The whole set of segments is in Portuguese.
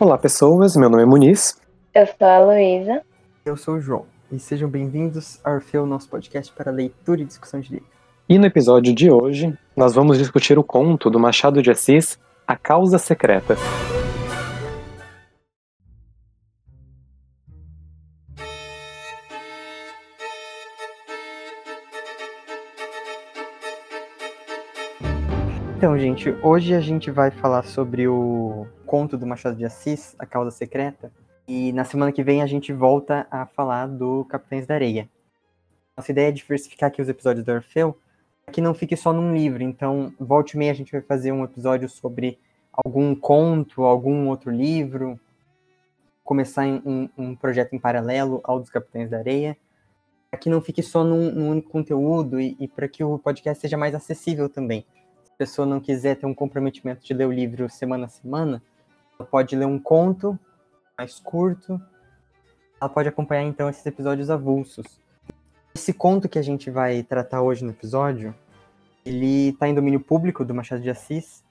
Olá, pessoas. Meu nome é Muniz. Eu sou a Luísa. Eu sou o João. E sejam bem-vindos ao Orfeu, nosso podcast para leitura e discussão de livros. E no episódio de hoje, nós vamos discutir o conto do Machado de Assis, A Causa Secreta. Então, gente, hoje a gente vai falar sobre o conto do Machado de Assis, A Causa Secreta, e na semana que vem a gente volta a falar do Capitães da Areia. Nossa ideia é diversificar aqui os episódios do Orfeu, para que não fique só num livro. Então, volte e meia a gente vai fazer um episódio sobre algum conto, algum outro livro, começar um, um projeto em paralelo ao dos Capitães da Areia, para que não fique só num, num único conteúdo e, e para que o podcast seja mais acessível também pessoa não quiser ter um comprometimento de ler o livro semana a semana, ela pode ler um conto mais curto. Ela pode acompanhar então esses episódios avulsos. Esse conto que a gente vai tratar hoje no episódio, ele está em domínio público do Machado de Assis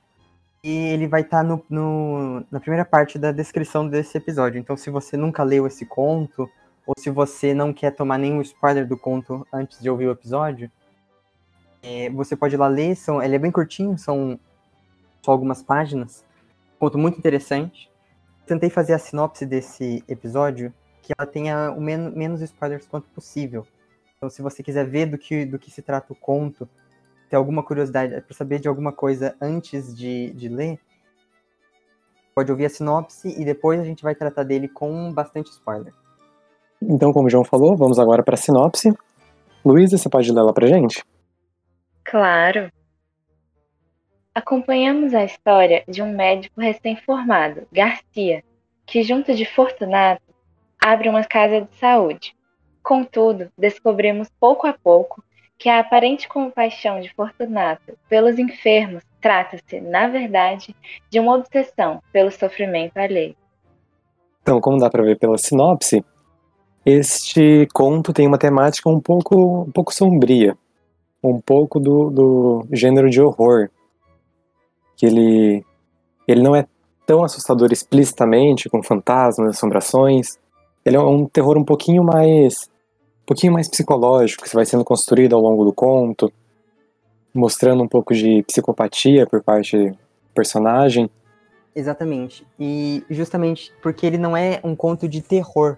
e ele vai estar tá no, no, na primeira parte da descrição desse episódio. Então, se você nunca leu esse conto ou se você não quer tomar nenhum spoiler do conto antes de ouvir o episódio, é, você pode ir lá ler, são, ele é bem curtinho, são só algumas páginas. Conto muito interessante. Tentei fazer a sinopse desse episódio que ela tenha o men menos spoilers quanto possível. Então, se você quiser ver do que, do que se trata o conto, ter alguma curiosidade para saber de alguma coisa antes de, de ler, pode ouvir a sinopse e depois a gente vai tratar dele com bastante spoiler. Então, como o João falou, vamos agora para a sinopse. Luísa, você pode ler ela para gente? Claro. Acompanhamos a história de um médico recém-formado, Garcia, que, junto de Fortunato, abre uma casa de saúde. Contudo, descobrimos pouco a pouco que a aparente compaixão de Fortunato pelos enfermos trata-se, na verdade, de uma obsessão pelo sofrimento alheio. Então, como dá para ver pela sinopse, este conto tem uma temática um pouco, um pouco sombria um pouco do, do gênero de horror. Que ele, ele não é tão assustador explicitamente, com fantasmas, assombrações. Ele é um terror um pouquinho mais um pouquinho mais psicológico, que vai sendo construído ao longo do conto, mostrando um pouco de psicopatia por parte do personagem. Exatamente. E justamente porque ele não é um conto de terror,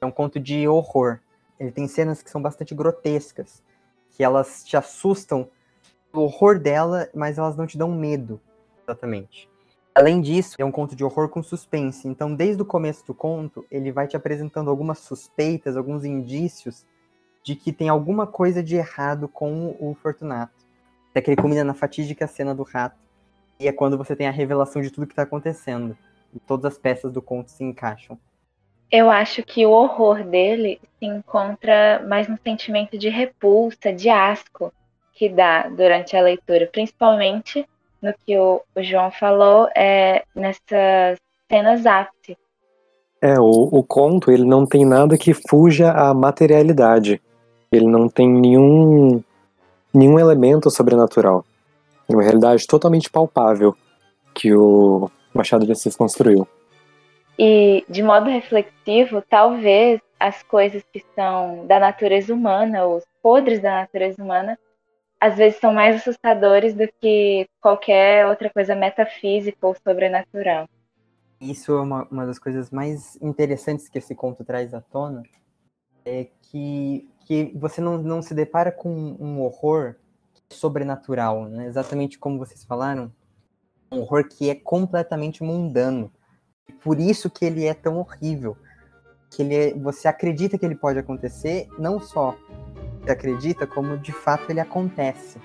é um conto de horror. Ele tem cenas que são bastante grotescas que elas te assustam o horror dela, mas elas não te dão medo, exatamente. Além disso, é um conto de horror com suspense. Então, desde o começo do conto, ele vai te apresentando algumas suspeitas, alguns indícios de que tem alguma coisa de errado com o Fortunato. Até que ele combina na fatídica cena do rato. E é quando você tem a revelação de tudo que está acontecendo. E todas as peças do conto se encaixam. Eu acho que o horror dele se encontra mais no sentimento de repulsa, de asco que dá durante a leitura, principalmente no que o, o João falou, é, nessas cenas ápice. É, o, o conto ele não tem nada que fuja à materialidade. Ele não tem nenhum, nenhum elemento sobrenatural. É uma realidade totalmente palpável que o Machado de Assis construiu. E, de modo reflexivo, talvez as coisas que são da natureza humana, os podres da natureza humana, às vezes são mais assustadores do que qualquer outra coisa metafísica ou sobrenatural. Isso é uma, uma das coisas mais interessantes que esse conto traz à tona, é que, que você não, não se depara com um horror sobrenatural, né? exatamente como vocês falaram, um horror que é completamente mundano por isso que ele é tão horrível. Que ele é, você acredita que ele pode acontecer, não só você acredita, como de fato ele acontece.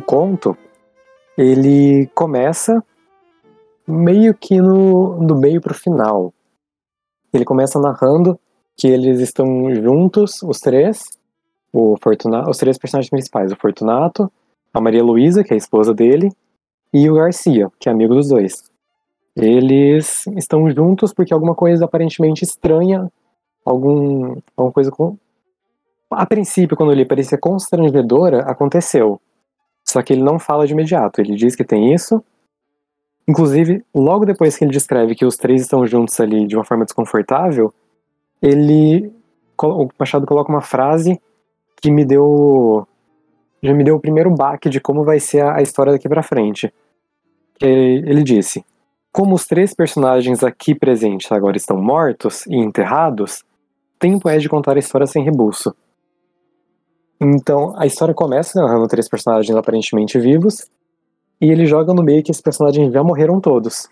O conto, ele começa meio que no, do meio para o final. Ele começa narrando que eles estão juntos, os três, o Fortunato, os três personagens principais, o Fortunato, a Maria Luísa, que é a esposa dele, e o Garcia, que é amigo dos dois. Eles estão juntos porque alguma coisa aparentemente estranha, algum, alguma coisa com. A princípio, quando ele parecia constrangedora, aconteceu. Só que ele não fala de imediato. Ele diz que tem isso. Inclusive, logo depois que ele descreve que os três estão juntos ali de uma forma desconfortável, ele. O Machado coloca uma frase que me deu. Já me deu o primeiro baque de como vai ser a história daqui para frente. Ele disse: como os três personagens aqui presentes agora estão mortos e enterrados, tempo é de contar a história sem rebuço. Então, a história começa narrando três personagens aparentemente vivos, e ele joga no meio que esses personagens já morreram todos.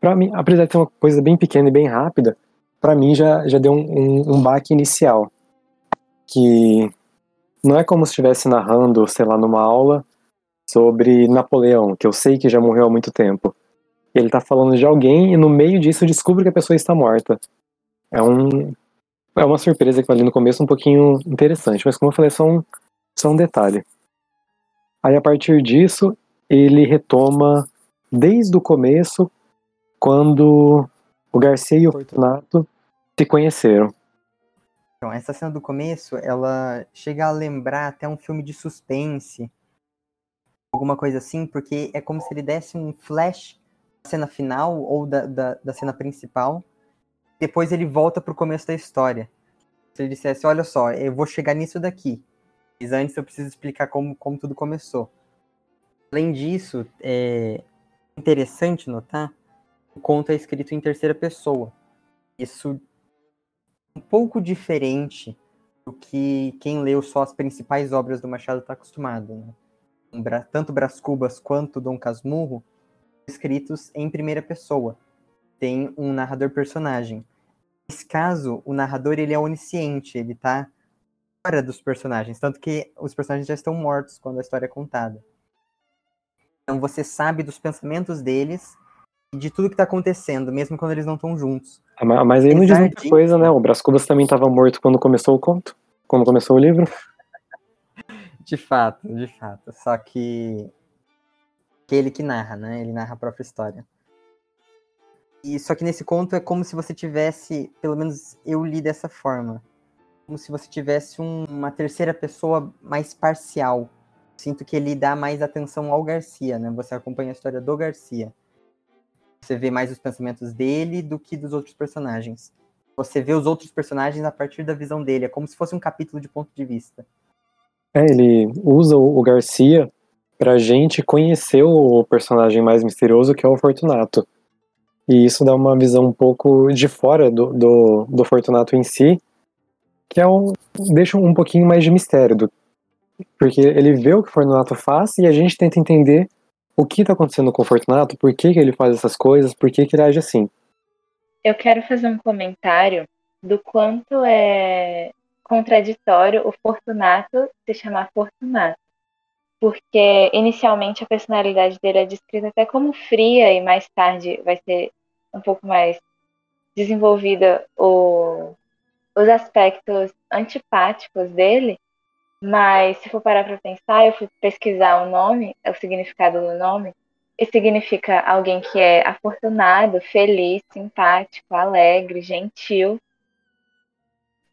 Para mim, apesar de ser uma coisa bem pequena e bem rápida, para mim já, já deu um, um, um baque inicial. Que não é como se estivesse narrando, sei lá, numa aula sobre Napoleão, que eu sei que já morreu há muito tempo. Ele tá falando de alguém e no meio disso descobre que a pessoa está morta. É um é uma surpresa que ali no começo um pouquinho interessante, mas como eu falei, é só um, só um detalhe. Aí a partir disso, ele retoma desde o começo, quando o Garcia e o Fortunato se conheceram. Então, essa cena do começo, ela chega a lembrar até um filme de suspense, alguma coisa assim, porque é como se ele desse um flash da cena final ou da, da, da cena principal, depois ele volta pro começo da história. Se ele dissesse, olha só, eu vou chegar nisso daqui, mas antes eu preciso explicar como, como tudo começou. Além disso, é interessante notar o conto é escrito em terceira pessoa. Isso é um pouco diferente do que quem leu só as principais obras do Machado está acostumado. Né? tanto Brás Cubas quanto Dom Casmurro, escritos em primeira pessoa. Tem um narrador personagem. Nesse caso, o narrador ele é onisciente, ele está fora dos personagens, tanto que os personagens já estão mortos quando a história é contada. Então você sabe dos pensamentos deles e de tudo que está acontecendo, mesmo quando eles não estão juntos. Ah, mas aí não diz muita coisa, né? O Brás Cubas também estava morto quando começou o conto, quando começou o livro. De fato, de fato. Só que. que ele que narra, né? Ele narra a própria história. E só que nesse conto é como se você tivesse, pelo menos eu li dessa forma, como se você tivesse um, uma terceira pessoa mais parcial. Sinto que ele dá mais atenção ao Garcia, né? Você acompanha a história do Garcia. Você vê mais os pensamentos dele do que dos outros personagens. Você vê os outros personagens a partir da visão dele. É como se fosse um capítulo de ponto de vista. É, ele usa o Garcia pra gente conhecer o personagem mais misterioso que é o Fortunato. E isso dá uma visão um pouco de fora do, do, do Fortunato em si, que é um, deixa um pouquinho mais de mistério. Do, porque ele vê o que o Fortunato faz e a gente tenta entender o que está acontecendo com o Fortunato, por que, que ele faz essas coisas, por que, que ele age assim. Eu quero fazer um comentário do quanto é contraditório o Fortunato se chamar Fortunato, porque inicialmente a personalidade dele é descrita até como fria e mais tarde vai ser um pouco mais desenvolvida o, os aspectos antipáticos dele, mas se for parar para pensar, eu fui pesquisar o nome, o significado do nome, e significa alguém que é afortunado, feliz, simpático, alegre, gentil,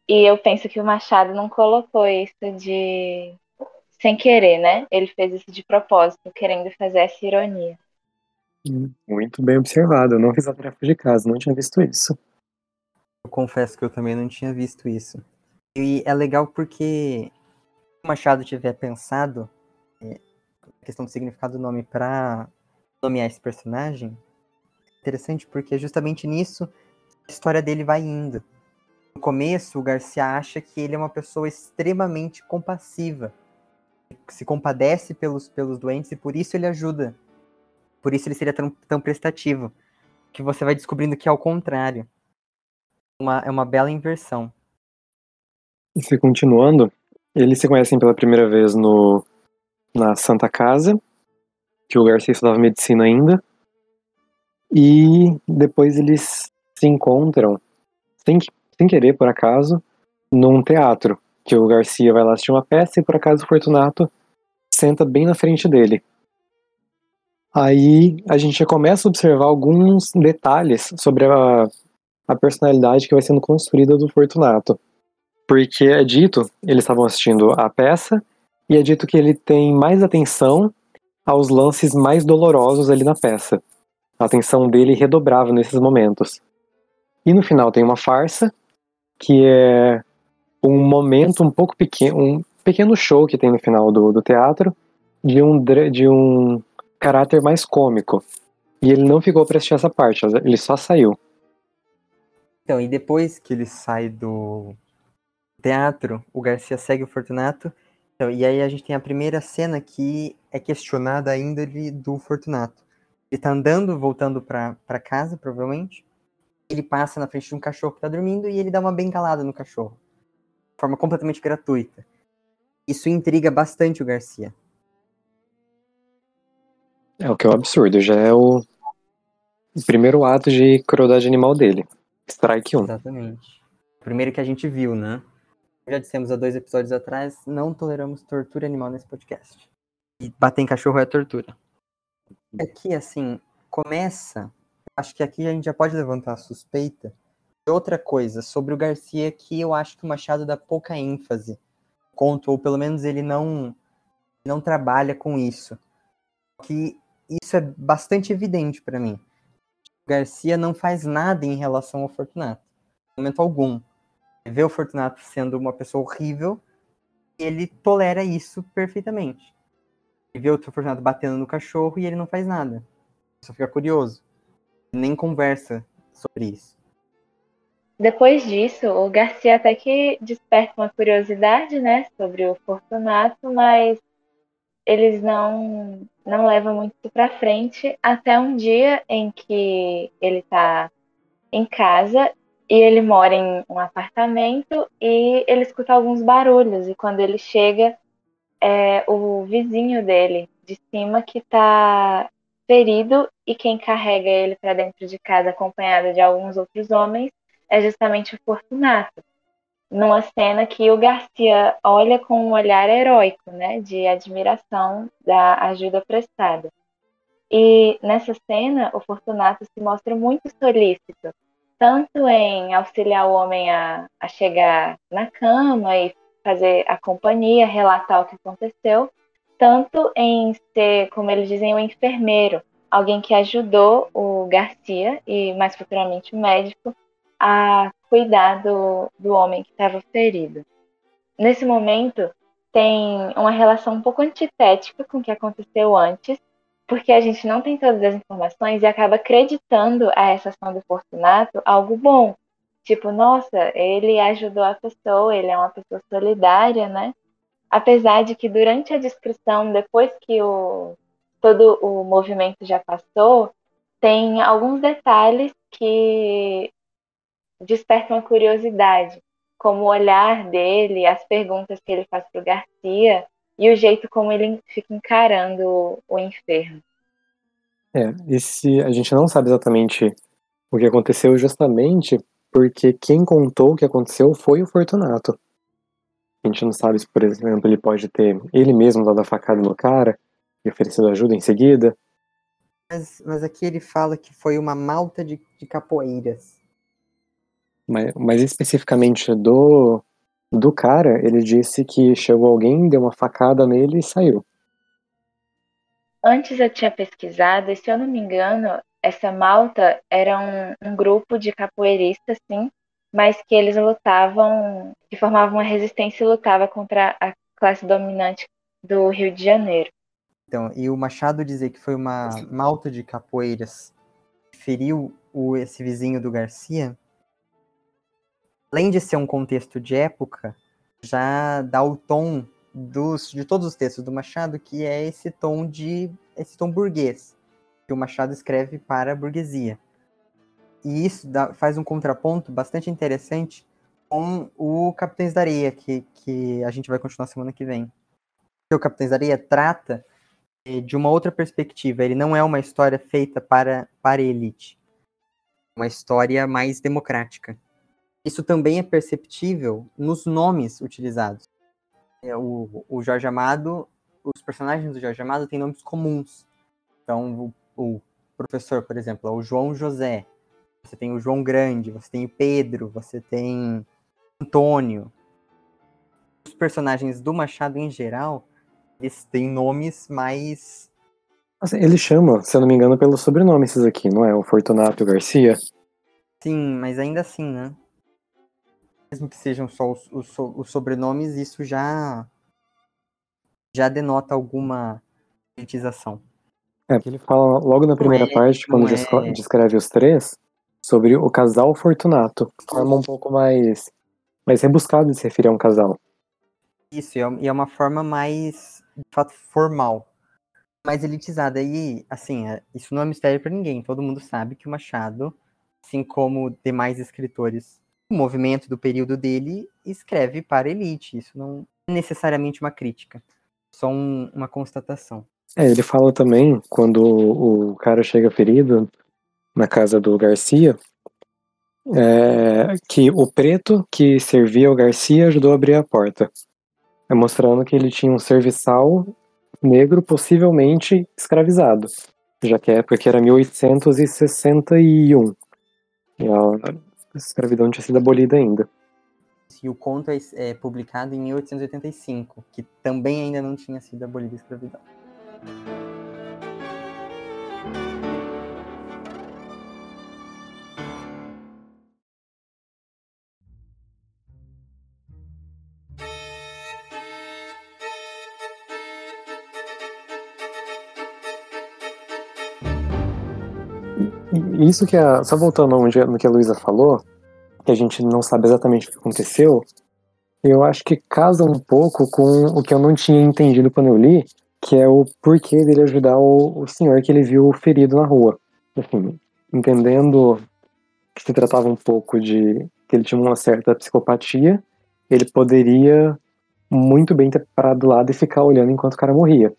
e eu penso que o Machado não colocou isso de sem querer, né? Ele fez isso de propósito, querendo fazer essa ironia. Muito bem observado. Eu não fiz a tarefa de casa, não tinha visto isso. Eu confesso que eu também não tinha visto isso. E é legal porque se o Machado tiver pensado é, a questão do significado do nome para nomear esse personagem, é interessante porque é justamente nisso a história dele vai indo no começo, o Garcia acha que ele é uma pessoa extremamente compassiva, se compadece pelos, pelos doentes e por isso ele ajuda. Por isso ele seria tão, tão prestativo. Que você vai descobrindo que é o contrário. Uma, é uma bela inversão. E se continuando, eles se conhecem pela primeira vez no, na Santa Casa, que o Garcia estudava medicina ainda. E depois eles se encontram sem sem querer, por acaso, num teatro. Que o Garcia vai lá assistir uma peça e por acaso o Fortunato senta bem na frente dele. Aí a gente já começa a observar alguns detalhes sobre a, a personalidade que vai sendo construída do Fortunato. Porque é dito, eles estavam assistindo a peça, e é dito que ele tem mais atenção aos lances mais dolorosos ali na peça. A atenção dele redobrava nesses momentos. E no final tem uma farsa, que é um momento um pouco pequeno, um pequeno show que tem no final do, do teatro, de um, de um caráter mais cômico. E ele não ficou para assistir essa parte, ele só saiu. Então, e depois que ele sai do teatro, o Garcia segue o Fortunato. Então, e aí a gente tem a primeira cena que é questionada ainda do Fortunato. Ele tá andando, voltando para casa, provavelmente. Ele passa na frente de um cachorro que tá dormindo e ele dá uma bengalada no cachorro. De forma completamente gratuita. Isso intriga bastante o Garcia. É o que é um absurdo, já é o primeiro ato de crueldade animal dele. Strike 1. Exatamente. Primeiro que a gente viu, né? Já dissemos há dois episódios atrás, não toleramos tortura animal nesse podcast. E bater em cachorro é tortura. Aqui, assim, começa. Acho que aqui a gente já pode levantar a suspeita. Outra coisa sobre o Garcia que eu acho que o Machado dá pouca ênfase. Conto, ou pelo menos ele não, não trabalha com isso. Que isso é bastante evidente para mim. O Garcia não faz nada em relação ao Fortunato. No momento algum. Ele vê o Fortunato sendo uma pessoa horrível ele tolera isso perfeitamente. Ele vê o Fortunato batendo no cachorro e ele não faz nada. Só fica curioso. Nem conversa sobre isso. Depois disso, o Garcia até que desperta uma curiosidade, né, sobre o Fortunato, mas eles não não levam muito para frente até um dia em que ele está em casa e ele mora em um apartamento e ele escuta alguns barulhos. E quando ele chega é o vizinho dele de cima que está ferido e quem carrega ele para dentro de casa acompanhado de alguns outros homens é justamente o Fortunato numa cena que o Garcia olha com um olhar heróico, né, de admiração da ajuda prestada. E nessa cena, o Fortunato se mostra muito solícito, tanto em auxiliar o homem a, a chegar na cama e fazer a companhia, relatar o que aconteceu, tanto em ser, como eles dizem, um enfermeiro, alguém que ajudou o Garcia e mais futuramente o médico a cuidar do, do homem que estava ferido. Nesse momento, tem uma relação um pouco antitética com o que aconteceu antes, porque a gente não tem todas as informações e acaba acreditando a essa ação do Fortunato algo bom. Tipo, nossa, ele ajudou a pessoa, ele é uma pessoa solidária, né? Apesar de que durante a descrição, depois que o, todo o movimento já passou, tem alguns detalhes que desperta uma curiosidade, como o olhar dele, as perguntas que ele faz para o Garcia e o jeito como ele fica encarando o enfermo. É, esse, a gente não sabe exatamente o que aconteceu justamente porque quem contou o que aconteceu foi o Fortunato. A gente não sabe se, por exemplo, ele pode ter ele mesmo dado a facada no cara e oferecido ajuda em seguida. Mas, mas aqui ele fala que foi uma malta de, de capoeiras. Mas, mas especificamente do, do cara, ele disse que chegou alguém, deu uma facada nele e saiu. Antes eu tinha pesquisado, e se eu não me engano, essa malta era um, um grupo de capoeiristas, sim, mas que eles lutavam, que formavam uma resistência e lutava contra a classe dominante do Rio de Janeiro. Então, e o Machado dizer que foi uma malta de capoeiras que feriu o, esse vizinho do Garcia, além de ser um contexto de época, já dá o tom dos, de todos os textos do Machado, que é esse tom de esse tom burguês que o Machado escreve para a burguesia. E isso dá, faz um contraponto bastante interessante com o Capitães da Areia, que, que a gente vai continuar semana que vem. O Capitães da Areia trata eh, de uma outra perspectiva. Ele não é uma história feita para, para a elite. Uma história mais democrática Isso também é perceptível nos nomes utilizados. É, o, o Jorge Amado, os personagens do Jorge Amado têm nomes comuns. Então, o, o professor, por exemplo, é o João José. Você tem o João Grande, você tem o Pedro, você tem Antônio. Os personagens do Machado em geral, eles têm nomes mais Assim, ele chama, se eu não me engano, pelo sobrenome esses aqui, não é? O Fortunato Garcia. Sim, mas ainda assim, né? Mesmo que sejam só os, os, os sobrenomes, isso já já denota alguma politização. É, porque ele fala logo na primeira é, parte, quando é. descreve os três, sobre o casal Fortunato. Forma um pouco mais, mais rebuscado de se referir a um casal. Isso, e é- é uma forma mais, de fato, formal. Mais elitizada. E, assim, é- isso não é mistério para ninguém. Todo mundo sabe que o Machado, assim como demais escritores do movimento do período dele, escreve para elite. Isso não é necessariamente uma crítica, só um- uma constatação. É, ele fala também, quando o cara chega ferido na casa do Garcia, é, que o preto que servia ao Garcia ajudou a abrir a porta. É mostrando que ele tinha um serviçal negro, possivelmente escravizado, já que a época era 1861. Escravidão tinha sido abolida ainda. E o conto é, é publicado em 1885, que também ainda não tinha sido abolida a escravidão. Isso que a. Só voltando no que a Luísa falou, que a gente não sabe exatamente o que aconteceu, eu acho que casa um pouco com o que eu não tinha entendido quando eu li, que é o porquê dele ajudar o, o senhor que ele viu ferido na rua. Assim, entendendo que se tratava um pouco de que ele tinha uma certa psicopatia, ele poderia muito bem ter parado do lado e ficar olhando enquanto o cara morria.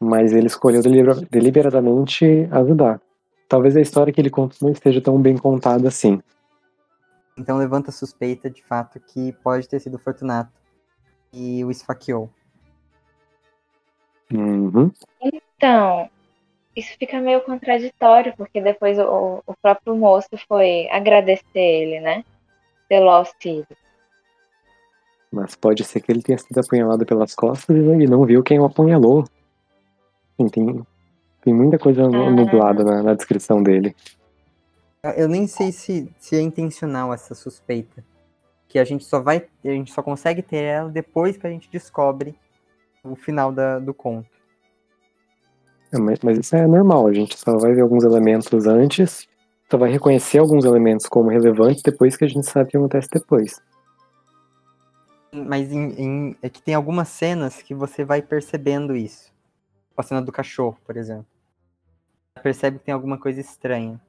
Mas ele escolheu delibera- deliberadamente ajudar. Talvez a história que ele conta não esteja tão bem contada assim. Então levanta a suspeita de fato que pode ter sido o Fortunato e o esfaqueou. Uhum. Então, isso fica meio contraditório, porque depois o, o próprio moço foi agradecer ele, né? Pelo auxílio. Mas pode ser que ele tenha sido apunhalado pelas costas e não viu quem o apunhalou. Enfim, tem, muita coisa nu- nublada na, na descrição dele. Eu- Eu nem sei se, se é intencional essa suspeita. Que a gente só vai. A gente só consegue ter ela depois que a gente descobre o final da- do conto. É, Mas, mas isso é normal, a gente só vai ver alguns elementos antes, só vai reconhecer alguns elementos como relevantes depois que a gente sabe o que acontece depois. Mas em- em- é que tem algumas cenas que você vai percebendo isso. A cena do cachorro, por exemplo. Você percebe que tem alguma coisa estranha.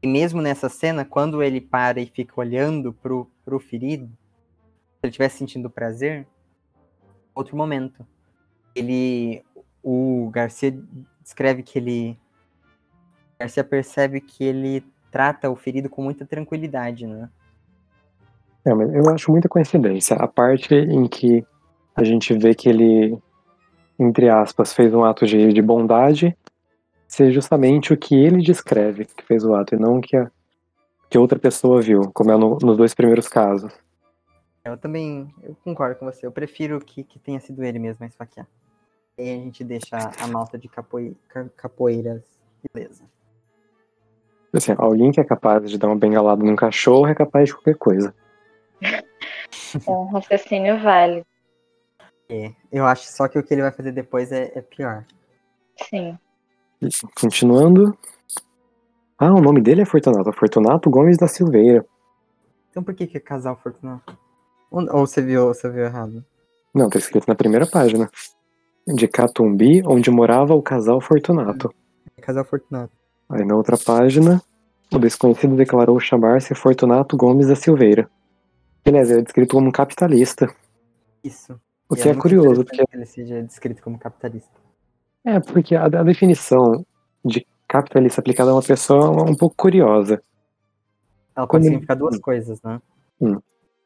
E mesmo nessa cena, quando ele para e fica olhando pro, pro ferido, se ele estivesse sentindo prazer, outro momento. Ele. O Garcia descreve que ele. Garcia percebe que ele trata o ferido com muita tranquilidade, né? É, eu acho muita coincidência. A parte em que a gente vê que ele, entre aspas, fez um ato de, de bondade, ser justamente o que ele descreve que fez o ato, e não o que, a, que outra pessoa viu, como é no- nos dois primeiros casos. Eu também eu concordo com você. Eu prefiro que, que tenha sido ele mesmo a esfaquear. E aí a gente deixa a malta de capoi- ca- capoeiras. Beleza. Assim, alguém que é capaz de dar uma bengalada num cachorro é capaz de qualquer coisa. É um raciocínio válido. É, eu acho só que o que ele vai fazer depois é, é pior. Sim. Continuando. Ah, o nome dele é Fortunato. Fortunato Gomes da Silveira. Então por que, que é casal Fortunato? Ou, ou você viu, ou você viu errado? Não, tá escrito na primeira página. De Catumbi, onde morava o casal Fortunato. É casal Fortunato. Aí na outra página, o desconhecido declarou chamar-se Fortunato Gomes da Silveira. Beleza, ele é descrito como um capitalista. Isso. O que é muito curioso, porque que ele seja descrito como capitalista. é porque a, a definição de capitalista aplicada a uma pessoa é um pouco curiosa. Ela pode ele- significar duas coisas, né? Hum.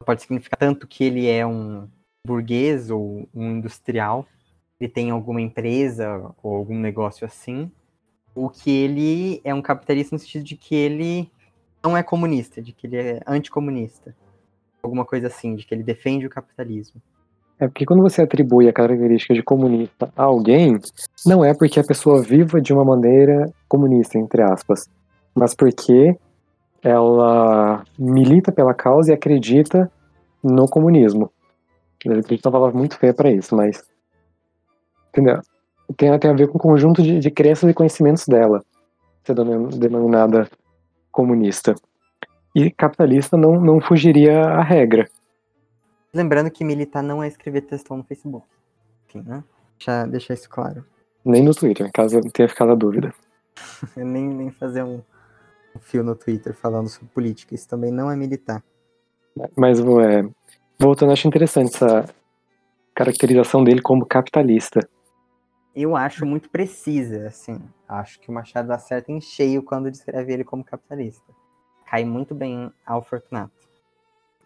Pode significar tanto que ele é um burguês ou um industrial, ele tem alguma empresa ou algum negócio assim, ou que ele é um capitalista no sentido de que ele não é comunista, de que ele é anticomunista. Alguma coisa assim, de que ele defende o capitalismo. É porque quando você atribui a característica de comunista a alguém, não é porque a pessoa viva de uma maneira comunista, entre aspas, mas porque ela milita pela causa e acredita no comunismo. Ele acredita uma palavra muito feia para isso, mas. Entendeu? Tem, tem a ver com o conjunto de, de crenças e conhecimentos dela, ser denominada comunista. E capitalista não, não fugiria à regra. Lembrando que militar não é escrever textão no Facebook. Enfim, né? Já deixar isso claro. Nem no Twitter, caso tenha ficado a dúvida. nem, nem fazer um, um fio no Twitter falando sobre política. Isso também não é militar. Mas, é, voltando, acho interessante essa caracterização dele como capitalista. Eu acho muito precisa, assim. Acho que o Machado acerta em cheio quando descreve ele como capitalista. Cai muito bem ao Fortunato.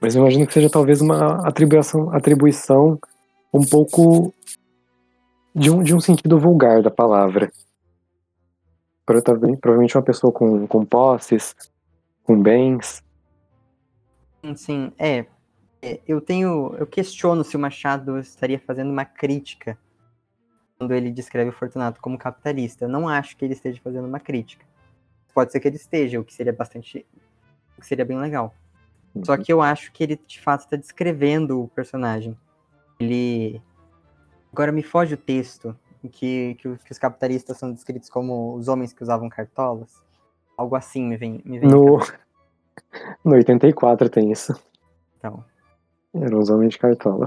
Mas eu imagino que seja talvez uma atribuição, atribuição um pouco de um, de um sentido vulgar da palavra. Provavelmente uma pessoa com, com posses, com bens. Sim, é. é. Eu tenho. Eu questiono se o Machado estaria fazendo uma crítica quando ele descreve o Fortunato como capitalista. Eu não acho que ele esteja fazendo uma crítica. Pode ser que ele esteja, o que seria bastante. O que seria bem legal. Só que eu acho que ele de fato está descrevendo o personagem. Ele. Agora me foge o texto em que, que, que, os capitalistas são descritos como os homens que usavam cartolas. Algo assim me vem. Me vem no... no 84 tem isso. Então. Eram os homens de cartola.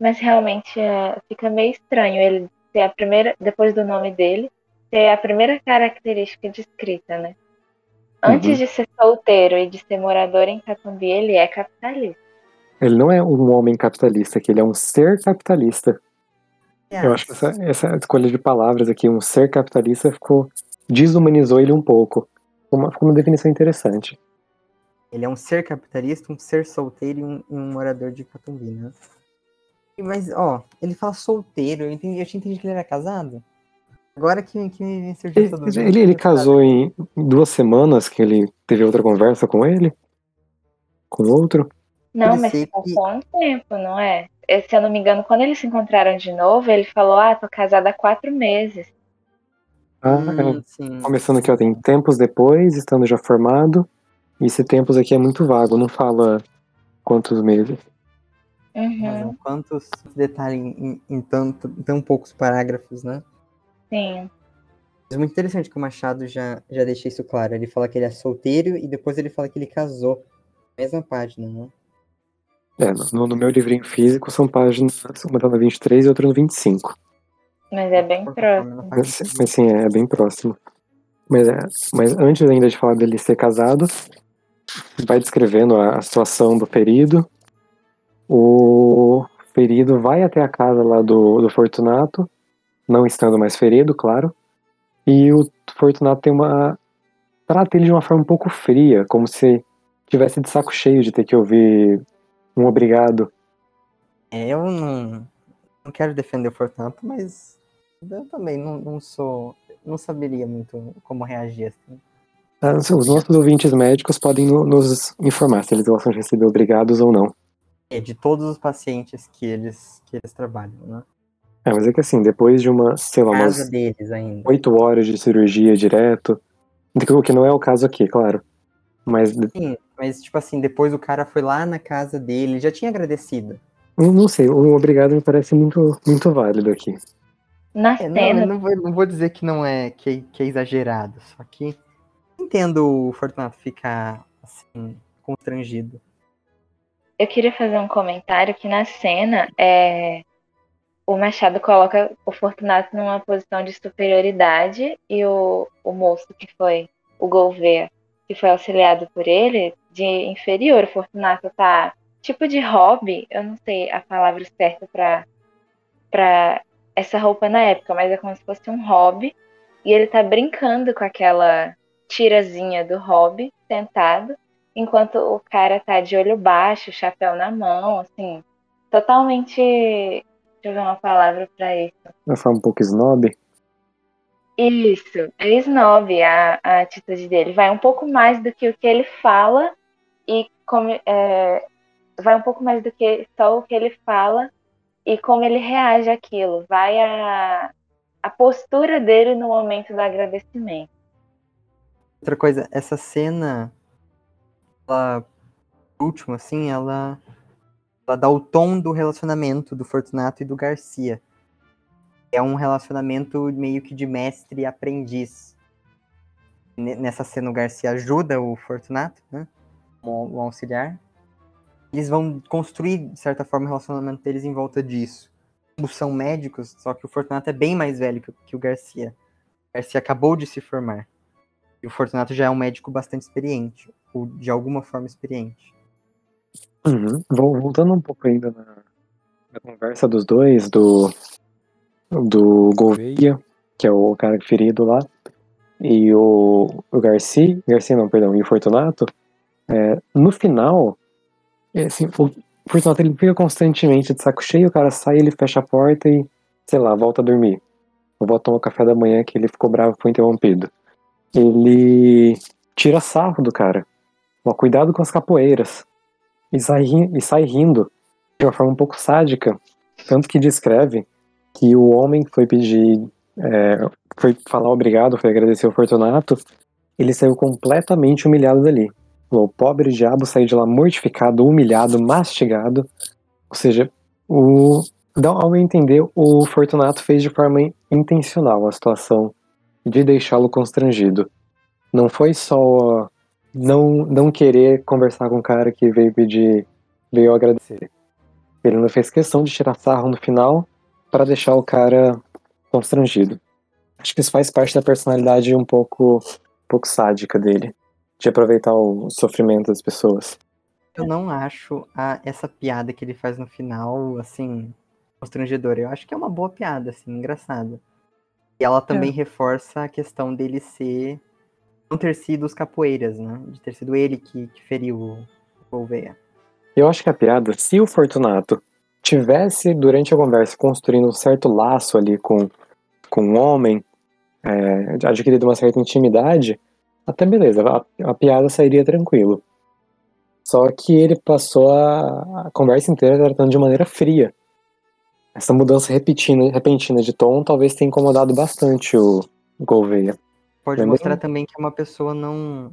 Mas realmente é, fica meio estranho ele ter a primeira, depois do nome dele, ter a primeira característica descrita, né? Antes uhum. de ser solteiro e de ser morador em Catumbi, ele é capitalista. Ele não é um homem capitalista, que ele é um ser capitalista. Yes. Eu acho que essa, essa, escolha de palavras aqui, um ser capitalista, ficou desumanizou ele um pouco. Ficou uma, ficou uma definição interessante. Ele é um ser capitalista, um ser solteiro e um, um morador de Catumbi, né? Mas, ó, ele fala solteiro, eu, entendi, eu tinha entendido que ele era casado. Agora que, que me surgiu essa dúvida. Ele, ele casou em duas semanas que ele teve outra conversa com ele? Com outro? Não, mas passou que... um tempo, não é? Se eu não me engano, quando eles se encontraram de novo, ele falou, ah, tô casada há quatro meses. Ah, hum, começando aqui, ó, tem tempos depois, estando já formado. E esse tempos aqui é muito vago, não fala quantos meses. Uhum. quantos detalhes em, em, tanto, em tão poucos parágrafos, né? Sim. É muito interessante que o Machado já, já deixa isso claro. Ele fala que ele é solteiro e depois ele fala que ele casou. Mesma página, né? É, no, no meu livrinho físico são páginas, uma tá no 23 e outra no 25. Mas é bem próximo. Mas, mas sim, é, é, bem próximo. Mas, é, mas antes ainda de falar dele ser casado, vai descrevendo a, a situação do ferido. O ferido vai até a casa lá do, do Fortunato não estando mais ferido, claro. E o Fortunato tem uma. trata ele de uma forma um pouco fria, como se tivesse de saco cheio de ter que ouvir um obrigado. É, eu não, não quero defender o Fortunato, mas eu também não, não sou. não saberia muito como reagir assim. Ah, os nossos ouvintes médicos podem no, nos informar se eles gostam de receber obrigados ou não. É, de todos os pacientes que eles, que eles trabalham, né? É, mas é que assim, depois de uma, sei lá, umas oito horas de cirurgia direto, o que não é o caso aqui, claro. Mas. Sim, mas tipo assim, depois o cara foi lá na casa dele, já tinha agradecido. Não, não sei, um obrigado me parece muito, muito válido aqui. Na é, cena. Não, não, vou, não vou dizer que não é, que, que é exagerado, só que entendo o Fortunato ficar assim, constrangido. Eu queria fazer um comentário que na cena é o Machado coloca o Fortunato numa posição de superioridade e o, o moço que foi o Gouveia, que foi auxiliado por ele, de inferior. O Fortunato tá tipo de hobby, eu não sei a palavra certa para para essa roupa na época, mas é como se fosse um hobby e ele tá brincando com aquela tirazinha do hobby sentado enquanto o cara tá de olho baixo, chapéu na mão, assim, totalmente. Deixa eu ver uma palavra pra isso. Vai falar um pouco snob? Isso, é snob a, a atitude dele. Vai um pouco mais do que o que ele fala e como, é, vai um pouco mais do que só o que ele fala e como ele reage àquilo. Vai a, a postura dele no momento do agradecimento. Outra coisa, essa cena, ela, última, assim, ela, ela dá o tom do relacionamento do Fortunato e do Garcia. É um relacionamento meio que de mestre e aprendiz. Nessa cena, o Garcia ajuda o Fortunato, né? O auxiliar. Eles vão construir, de certa forma, o relacionamento deles em volta disso. Ambos são médicos, só que o Fortunato é bem mais velho que o Garcia. O Garcia acabou de se formar. E o Fortunato já é um médico bastante experiente, ou de alguma forma experiente. Uhum. Voltando um pouco ainda na, na, conversa dos dois, do, do Gouveia, que é o cara ferido lá, e o, o Garcia, Garcia não, perdão, e o Fortunato, é, no final, é, assim, o Fortunato ele fica constantemente de saco cheio, o cara sai, ele fecha a porta e, sei lá, volta a dormir. Ou volta a café da manhã que ele ficou bravo, foi interrompido ele tira sarro do cara. Ó, cuidado com as capoeiras. E sai, e sai rindo de uma forma um pouco sádica. Tanto que descreve que o homem foi pedir, é, foi falar obrigado, foi agradecer o Fortunato, ele saiu completamente humilhado dali. O pobre diabo saiu de lá mortificado, humilhado, mastigado. Ou seja, o, ao entender, o Fortunato fez de forma intencional a situação de deixá-lo constrangido. Não foi só não, não querer conversar com o cara que veio pedir, veio agradecer. Ele não fez questão de tirar sarro no final para deixar o cara constrangido. Acho que isso faz parte da personalidade um pouco, um pouco sádica dele, de aproveitar o sofrimento das pessoas. Eu não acho a, essa piada que ele faz no final, assim, constrangedora. Eu acho que é uma boa piada, assim, engraçada. E ela também é. reforça a questão dele ser. Não ter sido os capoeiras, né? De ter sido ele que, que feriu o Gouveia. Eu acho que a piada, se o Fortunato tivesse, durante a conversa, construindo um certo laço ali com, com um homem, é, adquirido uma certa intimidade, até beleza, a, a, piada sairia tranquilo. Só que ele passou a, a conversa inteira tratando de maneira fria essa mudança repentina, repentina de tom talvez tenha incomodado bastante o Gouveia. Pode mostrar também que é uma pessoa não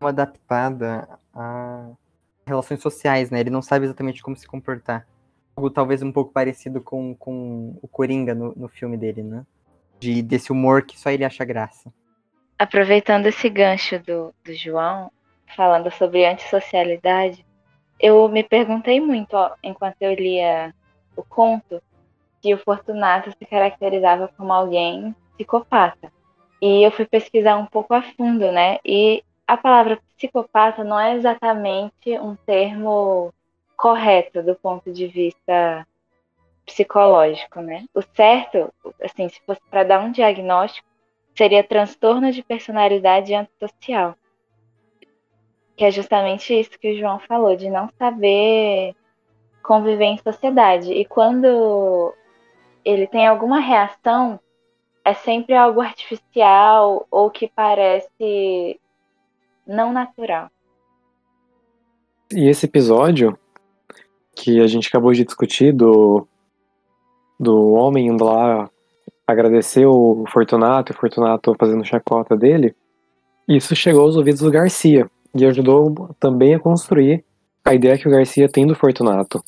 adaptada a relações sociais, né? Ele não sabe exatamente como se comportar. Algo talvez um pouco parecido com, com o Coringa no, no filme dele, né? De, desse humor que só ele acha graça. Aproveitando esse gancho do, do João, falando sobre antissocialidade, eu me perguntei muito, ó, enquanto eu lia o conto, que o Fortunato se caracterizava como alguém psicopata. E eu fui pesquisar um pouco a fundo, né? E a palavra psicopata não é exatamente um termo correto do ponto de vista psicológico, né? O certo, assim, se fosse para dar um diagnóstico, seria transtorno de personalidade antissocial. Que é justamente isso que o João falou, de não saber conviver em sociedade. E quando ele tem alguma reação, é sempre algo artificial ou que parece não natural. E esse episódio que a gente acabou de discutir do, do homem indo lá agradecer o Fortunato e o Fortunato fazendo chacota dele, isso chegou aos ouvidos do Garcia e ajudou também a construir a ideia que o Garcia tem do Fortunato.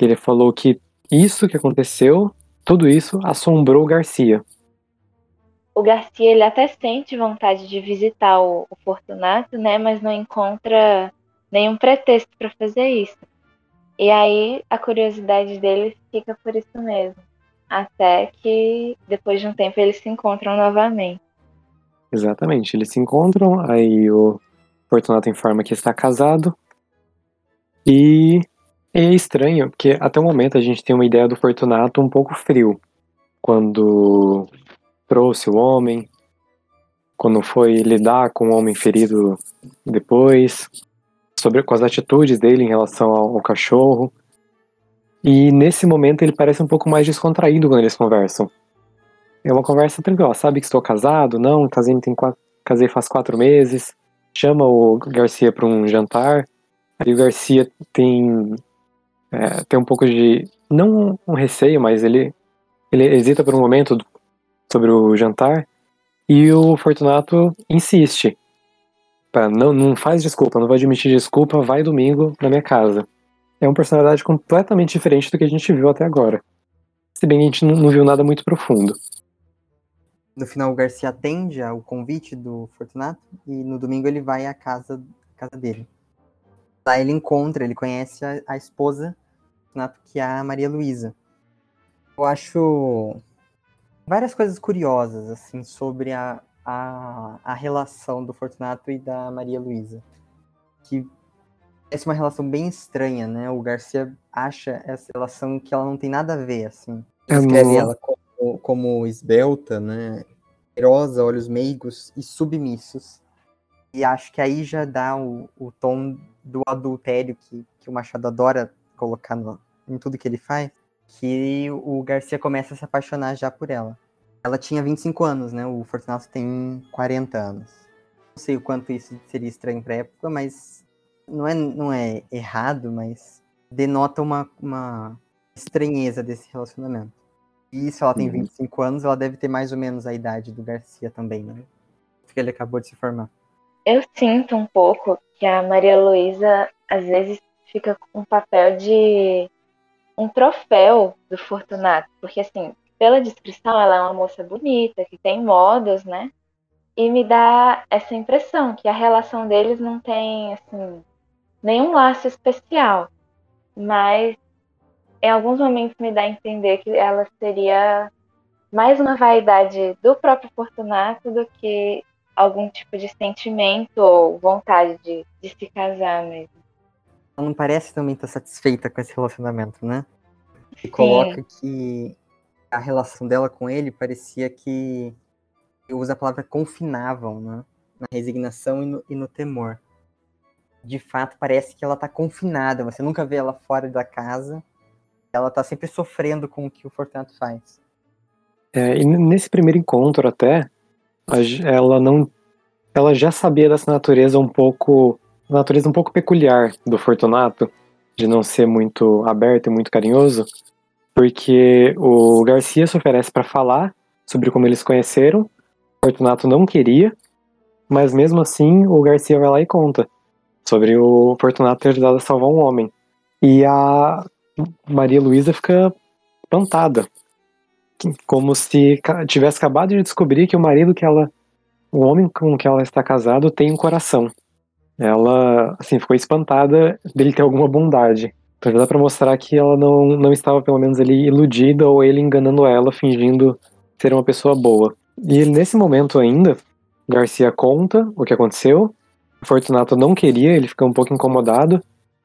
Ele falou que isso que aconteceu, tudo isso assombrou o Garcia. O Garcia ele até sente vontade de visitar o, o Fortunato, né, mas não encontra nenhum pretexto para fazer isso. E aí a curiosidade dele fica por isso mesmo, até que depois de um tempo eles se encontram novamente. Exatamente, eles se encontram, aí o Fortunato informa que está casado e é estranho, porque até o momento a gente tem uma ideia do Fortunato um pouco frio. Quando trouxe o homem, quando foi lidar com o homem ferido depois, sobre com as atitudes dele em relação ao, ao cachorro. E nesse momento ele parece um pouco mais descontraído quando eles conversam. É uma conversa tranquila, sabe que estou casado? Não, casei, tem quatro, casei faz quatro meses. Chama o Garcia para um jantar. Aí o Garcia tem, é, tem um pouco de. Não um receio, mas ele, ele hesita por um momento sobre o jantar. E o Fortunato insiste. Pra, não, não faz desculpa, não vou admitir desculpa, vai domingo na minha casa. É uma personalidade completamente diferente do que a gente viu até agora. Se bem que a gente não, não viu nada muito profundo. No final, o Garcia atende ao convite do Fortunato e no domingo ele vai à casa, à casa dele. Lá ele encontra, ele conhece a, a esposa do Fortunato, que é a Maria Luísa. Eu acho várias coisas curiosas assim sobre a, a, a relação do Fortunato e da Maria Luísa. Que é uma relação bem estranha, né? O Garcia acha essa relação que ela não tem nada a ver, assim. Escreve ela como, como esbelta, né? Feroza, olhos meigos e submissos. E acho que aí já dá o, o tom do adultério que, que o Machado adora colocar no, em tudo que ele faz, que o Garcia começa a se apaixonar já por ela. Ela tinha 25 anos, né? O Fortunato tem 40 anos. Não sei o quanto isso seria estranho pra época, mas não é, não é errado, mas denota uma, uma estranheza desse relacionamento. E se ela tem 25 uhum. anos, ela deve ter mais ou menos a idade do Garcia também, né? Porque ele acabou de se formar. Eu sinto um pouco que a Maria Luísa às vezes fica com um papel de um troféu do Fortunato, porque assim, pela descrição ela é uma moça bonita, que tem modos, né? E me dá essa impressão que a relação deles não tem assim nenhum laço especial, mas em alguns momentos me dá a entender que ela seria mais uma vaidade do próprio Fortunato do que algum tipo de sentimento ou vontade de, de se casar mesmo. Ela não parece também estar satisfeita com esse relacionamento, né? E coloca que a relação dela com ele parecia que usa a palavra confinavam, né? Na resignação e no, e no temor. De fato, parece que ela está confinada. Você nunca vê ela fora da casa ela tá sempre sofrendo com o que o Fortunato faz. É, e nesse primeiro encontro até, ela não, ela já sabia dessa natureza um pouco, natureza um pouco peculiar do Fortunato, de não ser muito aberto e muito carinhoso, porque o Garcia se oferece para falar sobre como eles conheceram, Fortunato não queria, mas mesmo assim o Garcia vai lá e conta sobre o Fortunato ter ajudado a salvar um homem. E a Maria Luísa fica espantada. Como se tivesse acabado de descobrir que o marido que ela. O homem com que ela está casado tem um coração. Ela, assim, ficou espantada dele ter alguma bondade. Então dá pra mostrar que ela não, não estava, pelo menos, ali iludida ou ele enganando ela, fingindo ser uma pessoa boa. E nesse momento ainda, Garcia conta o que aconteceu. Fortunato não queria, ele fica um pouco incomodado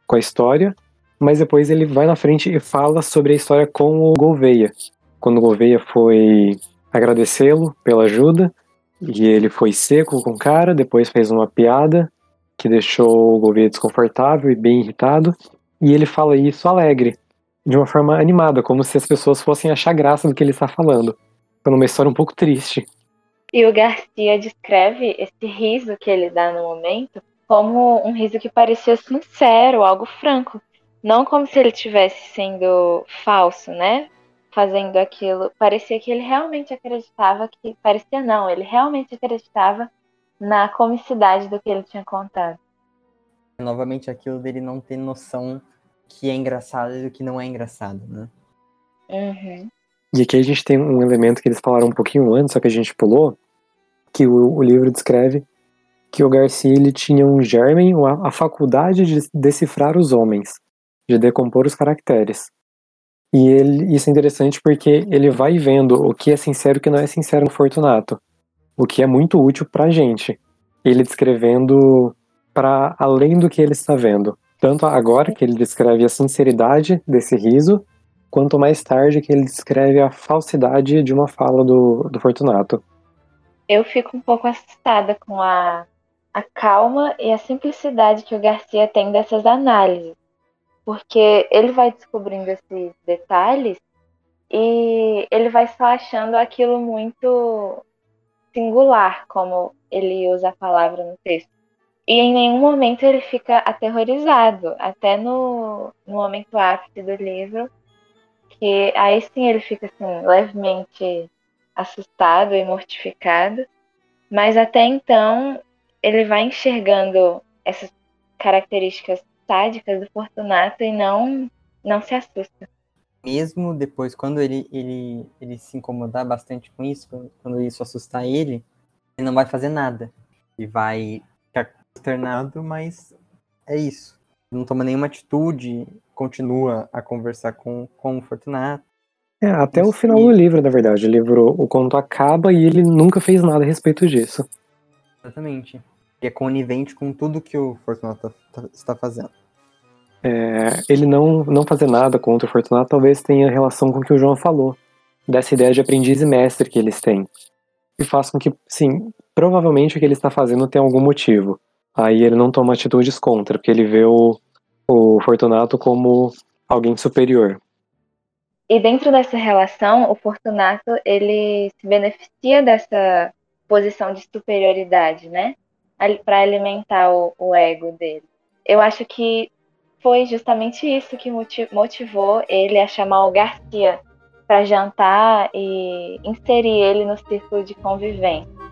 com a história mas depois ele vai na frente e fala sobre a história com o Gouveia. Quando Gouveia foi agradecê-lo pela ajuda, e ele foi seco com o cara, depois fez uma piada que deixou o Gouveia desconfortável e bem irritado, e ele fala isso alegre, de uma forma animada, como se as pessoas fossem achar graça do que ele está falando. Foi uma história um pouco triste. E o Garcia descreve esse riso que ele dá no momento como um riso que parecia sincero, algo franco. Não como se ele estivesse sendo falso, né? Fazendo aquilo. Parecia que ele realmente acreditava que. Parecia não, ele realmente acreditava na comicidade do que ele tinha contado. Novamente aquilo dele não ter noção que é engraçado e do que não é engraçado, né? Uhum. E aqui a gente tem um elemento que eles falaram um pouquinho antes, só que a gente pulou, que o, o livro descreve que o Garcia ele tinha um germen, a, a faculdade de decifrar os homens de decompor os caracteres. E ele, isso é interessante porque ele vai vendo o que é sincero e o que não é sincero no Fortunato, o que é muito útil pra gente. Ele descrevendo para além do que ele está vendo. Tanto agora que ele descreve a sinceridade desse riso, quanto mais tarde que ele descreve a falsidade de uma fala do, do Fortunato. eu fico um pouco assustada com a, a calma e a simplicidade que o Garcia tem dessas análises. Porque ele vai descobrindo esses detalhes e ele vai só achando aquilo muito singular, como ele usa a palavra no texto. E em nenhum momento ele fica aterrorizado, até no, no momento ápice do livro, que aí sim ele fica assim, levemente assustado e mortificado, mas até então ele vai enxergando essas características sádicas do Fortunato e não, não se assusta. Mesmo depois, quando ele, ele, ele se incomodar bastante com isso, quando isso assustar ele, ele não vai fazer nada. Ele vai consternado, mas é isso. Não toma nenhuma atitude, continua a conversar com, com o Fortunato. É, até o final do livro, na verdade. O livro, o conto acaba e ele nunca fez nada a respeito disso. Exatamente. E é conivente com tudo que o Fortunato tá, tá, está fazendo. É, ele não, não fazer nada contra o Fortunato talvez tenha relação com o que o João falou, dessa ideia de aprendiz e mestre que eles têm. E faz com que, sim, provavelmente o que ele está fazendo tem algum motivo. Aí ele não toma atitudes contra, porque ele vê o, o Fortunato como alguém superior. E dentro dessa relação, o Fortunato ele se beneficia dessa posição de superioridade, né? Para alimentar o, o ego dele. Eu acho que foi justamente isso que motivou ele a chamar o Garcia para jantar e inserir ele no círculo de convivência.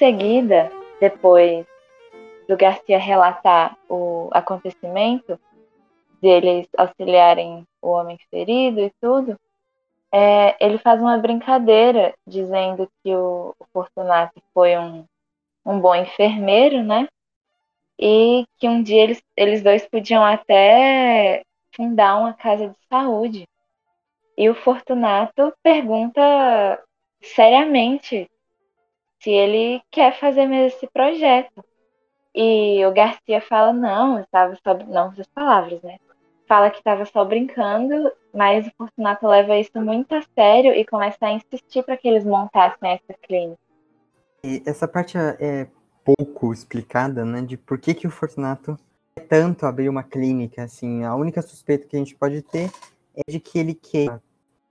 Seguida, depois do Garcia relatar o acontecimento, deles auxiliarem o homem ferido e tudo, é, ele faz uma brincadeira dizendo que o, o Fortunato foi um, um bom enfermeiro, né? E que um dia eles, eles dois podiam até fundar uma casa de saúde. E o Fortunato pergunta seriamente se ele quer fazer mesmo esse projeto. E o Garcia fala, não, estava só. Não, essas palavras, né? Fala que estava só brincando, mas o Fortunato leva isso muito a sério e começa a insistir para que eles montassem essa clínica. E essa parte é, é pouco explicada, né? De por que, que o Fortunato quer tanto abrir uma clínica, assim. A única suspeita que a gente pode ter é de que ele quer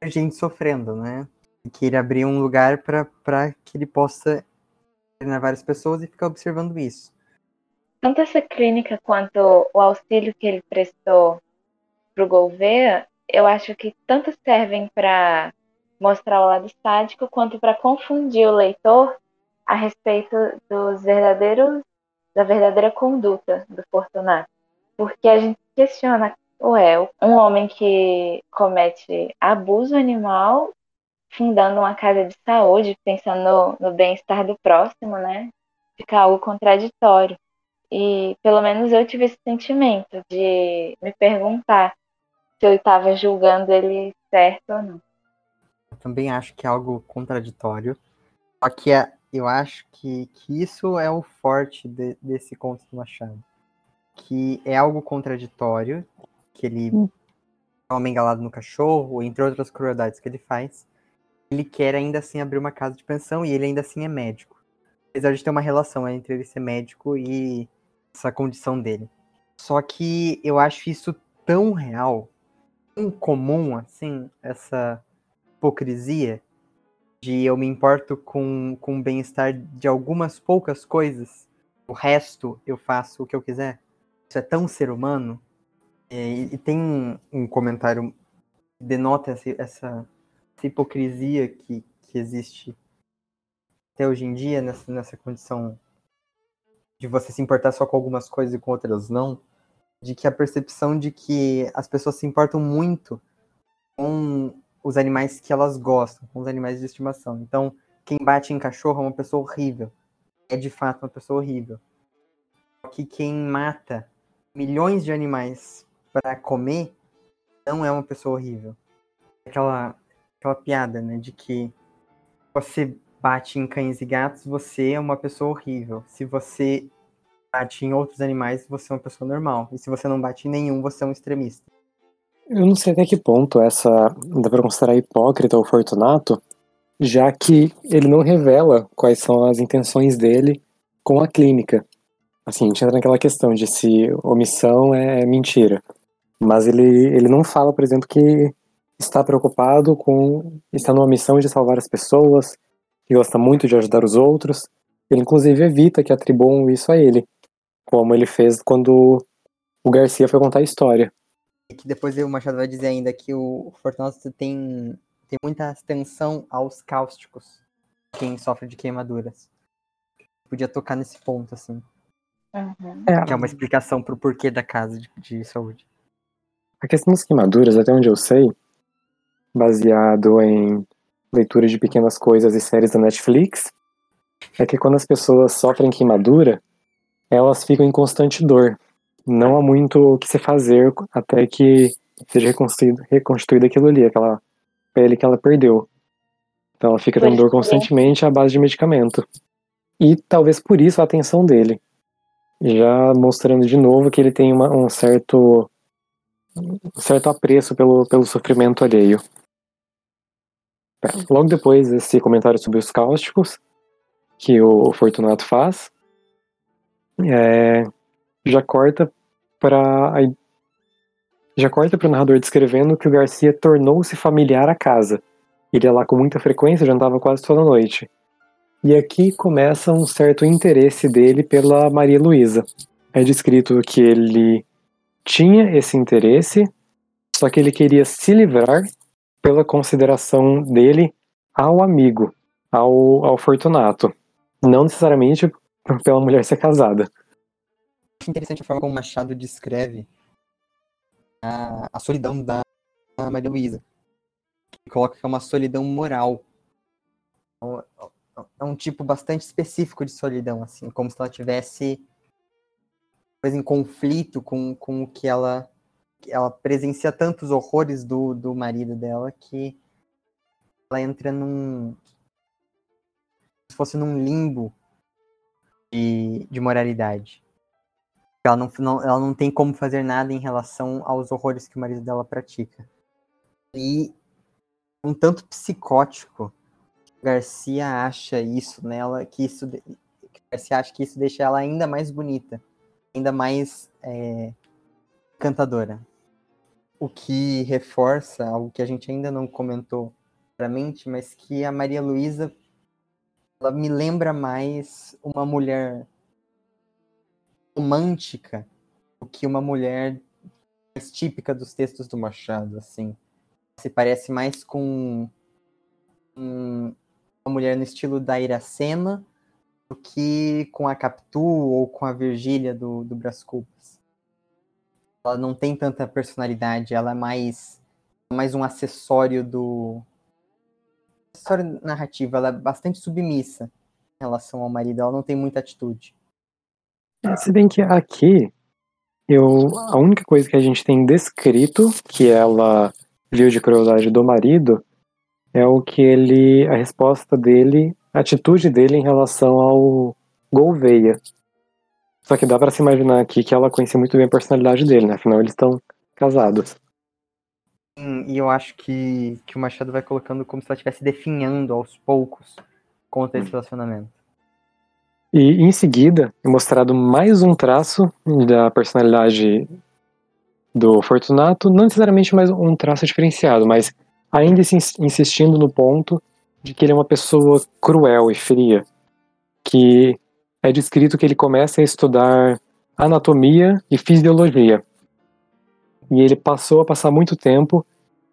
gente sofrendo, né? Queira abrir um lugar para que ele possa treinar várias pessoas e ficar observando isso. Tanto essa clínica quanto o auxílio que ele prestou para o Gouveia, eu acho que tanto servem para mostrar o lado sádico quanto para confundir o leitor a respeito dos verdadeiros da verdadeira conduta do Fortunato. Porque a gente questiona, ué, um homem que comete abuso animal fundando uma casa de saúde, pensando no, no bem-estar do próximo, né? Fica algo contraditório. E pelo menos eu tive esse sentimento de me perguntar se eu estava julgando ele certo ou não. Eu também acho que é algo contraditório. Só que é, eu acho que, que isso é o forte de, desse conto do Machado. Que é algo contraditório, que ele hum. é um engalado no cachorro, entre outras crueldades que ele faz ele quer ainda assim abrir uma casa de pensão e ele ainda assim é médico. Apesar de ter uma relação entre ele ser médico e essa condição dele. Só que eu acho isso tão real, tão comum, assim, essa hipocrisia de eu me importo com, com o bem-estar de algumas poucas coisas, o resto eu faço o que eu quiser. Isso é tão ser humano. E, e tem um, comentário que denota essa, essa essa hipocrisia que, que existe até hoje em dia, nessa, nessa condição de você se importar só com algumas coisas e com outras não, de que a percepção de que as pessoas se importam muito com os animais que elas gostam, com os animais de estimação. Então, quem bate em cachorro é uma pessoa horrível. É de fato uma pessoa horrível. Que quem mata milhões de animais para comer, não é uma pessoa horrível. Aquela, aquela piada, né, de que você bate em cães e gatos, você é uma pessoa horrível. Se você bate em outros animais, você é uma pessoa normal. E se você não bate em nenhum, você é um extremista. Eu não sei até que ponto essa dá pra considerar hipócrita ou fortunato, já que ele não revela quais são as intenções dele com a clínica. Assim, a gente entra naquela questão de se omissão é mentira. Mas ele, ele não fala, por exemplo, que está preocupado com. está numa missão de salvar as pessoas, que gosta muito de ajudar os outros. Ele, inclusive, evita que atribuam isso a ele, como ele fez quando o Garcia foi contar a história. E que depois o Machado vai dizer ainda que o Fortunato tem, tem muita atenção aos cáusticos, quem sofre de queimaduras. Podia tocar nesse ponto, assim. Uhum. É, Que é uma explicação pro porquê da casa de, de saúde. A questão das queimaduras, até onde eu sei, baseado em leitura de pequenas coisas e séries da Netflix, é que quando as pessoas sofrem queimadura, elas ficam em constante dor. Não há muito o que se fazer até que seja reconstruído, reconstruído aquilo ali, aquela pele que ela perdeu. Então ela fica tendo dor constantemente à base de medicamento. E talvez por isso a atenção dele. Já mostrando de novo que ele tem uma- um certo um certo apreço pelo, pelo sofrimento alheio. É, Logo depois desse comentário sobre os cáusticos, que o Fortunato faz, é, já corta para já corta para o narrador descrevendo que o Garcia tornou-se familiar à casa. Ele ia lá com muita frequência, jantava quase toda noite. E aqui começa um certo interesse dele pela Maria Luísa. É descrito que ele tinha esse interesse, só que ele queria se livrar pela consideração dele ao amigo, ao, ao Fortunato. Não necessariamente pela mulher ser casada. Interessante a forma como Machado descreve a, a solidão da Maria Luísa. Coloca que é uma solidão moral. É um- É um tipo bastante específico de solidão, assim, como se ela tivesse coisa em conflito com, com o que ela ela presencia tantos horrores do, do marido dela que ela entra num se fosse num limbo de, de moralidade. Ela não, não, ela não tem como fazer nada em relação aos horrores que o marido dela pratica. E um tanto psicótico, Garcia acha isso nela, que isso que Garcia acha que isso deixa ela ainda mais bonita, ainda mais é, encantadora. O que reforça algo que a gente ainda não comentou claramente, mas que a Maria Luísa ela me lembra mais uma mulher romântica do que uma mulher mais típica dos textos do Machado, assim. Se parece mais com um- uma mulher no estilo da Iracema do que com a Capitu ou com a Virgília do, do Brás Cubas. Ela não tem tanta personalidade, ela é mais, mais um acessório do. acessório narrativo, ela é bastante submissa em relação ao marido, ela não tem muita atitude. Se bem que aqui, eu, a única coisa que a gente tem descrito que ela viu de crueldade do marido é o que ele, a resposta dele, a atitude dele em relação ao Gouveia. Só que dá pra se imaginar aqui que ela conhecia muito bem a personalidade dele, né? Afinal, eles estão casados. Sim, e eu acho que, que o Machado vai colocando como se ela estivesse definhando aos poucos contra esse relacionamento. E em seguida é mostrado mais um traço da personalidade do Fortunato, não necessariamente mais um traço diferenciado, mas ainda ins- insistindo no ponto de que ele é uma pessoa cruel e fria, que é descrito que ele começa a estudar anatomia e fisiologia. E ele passou a passar muito tempo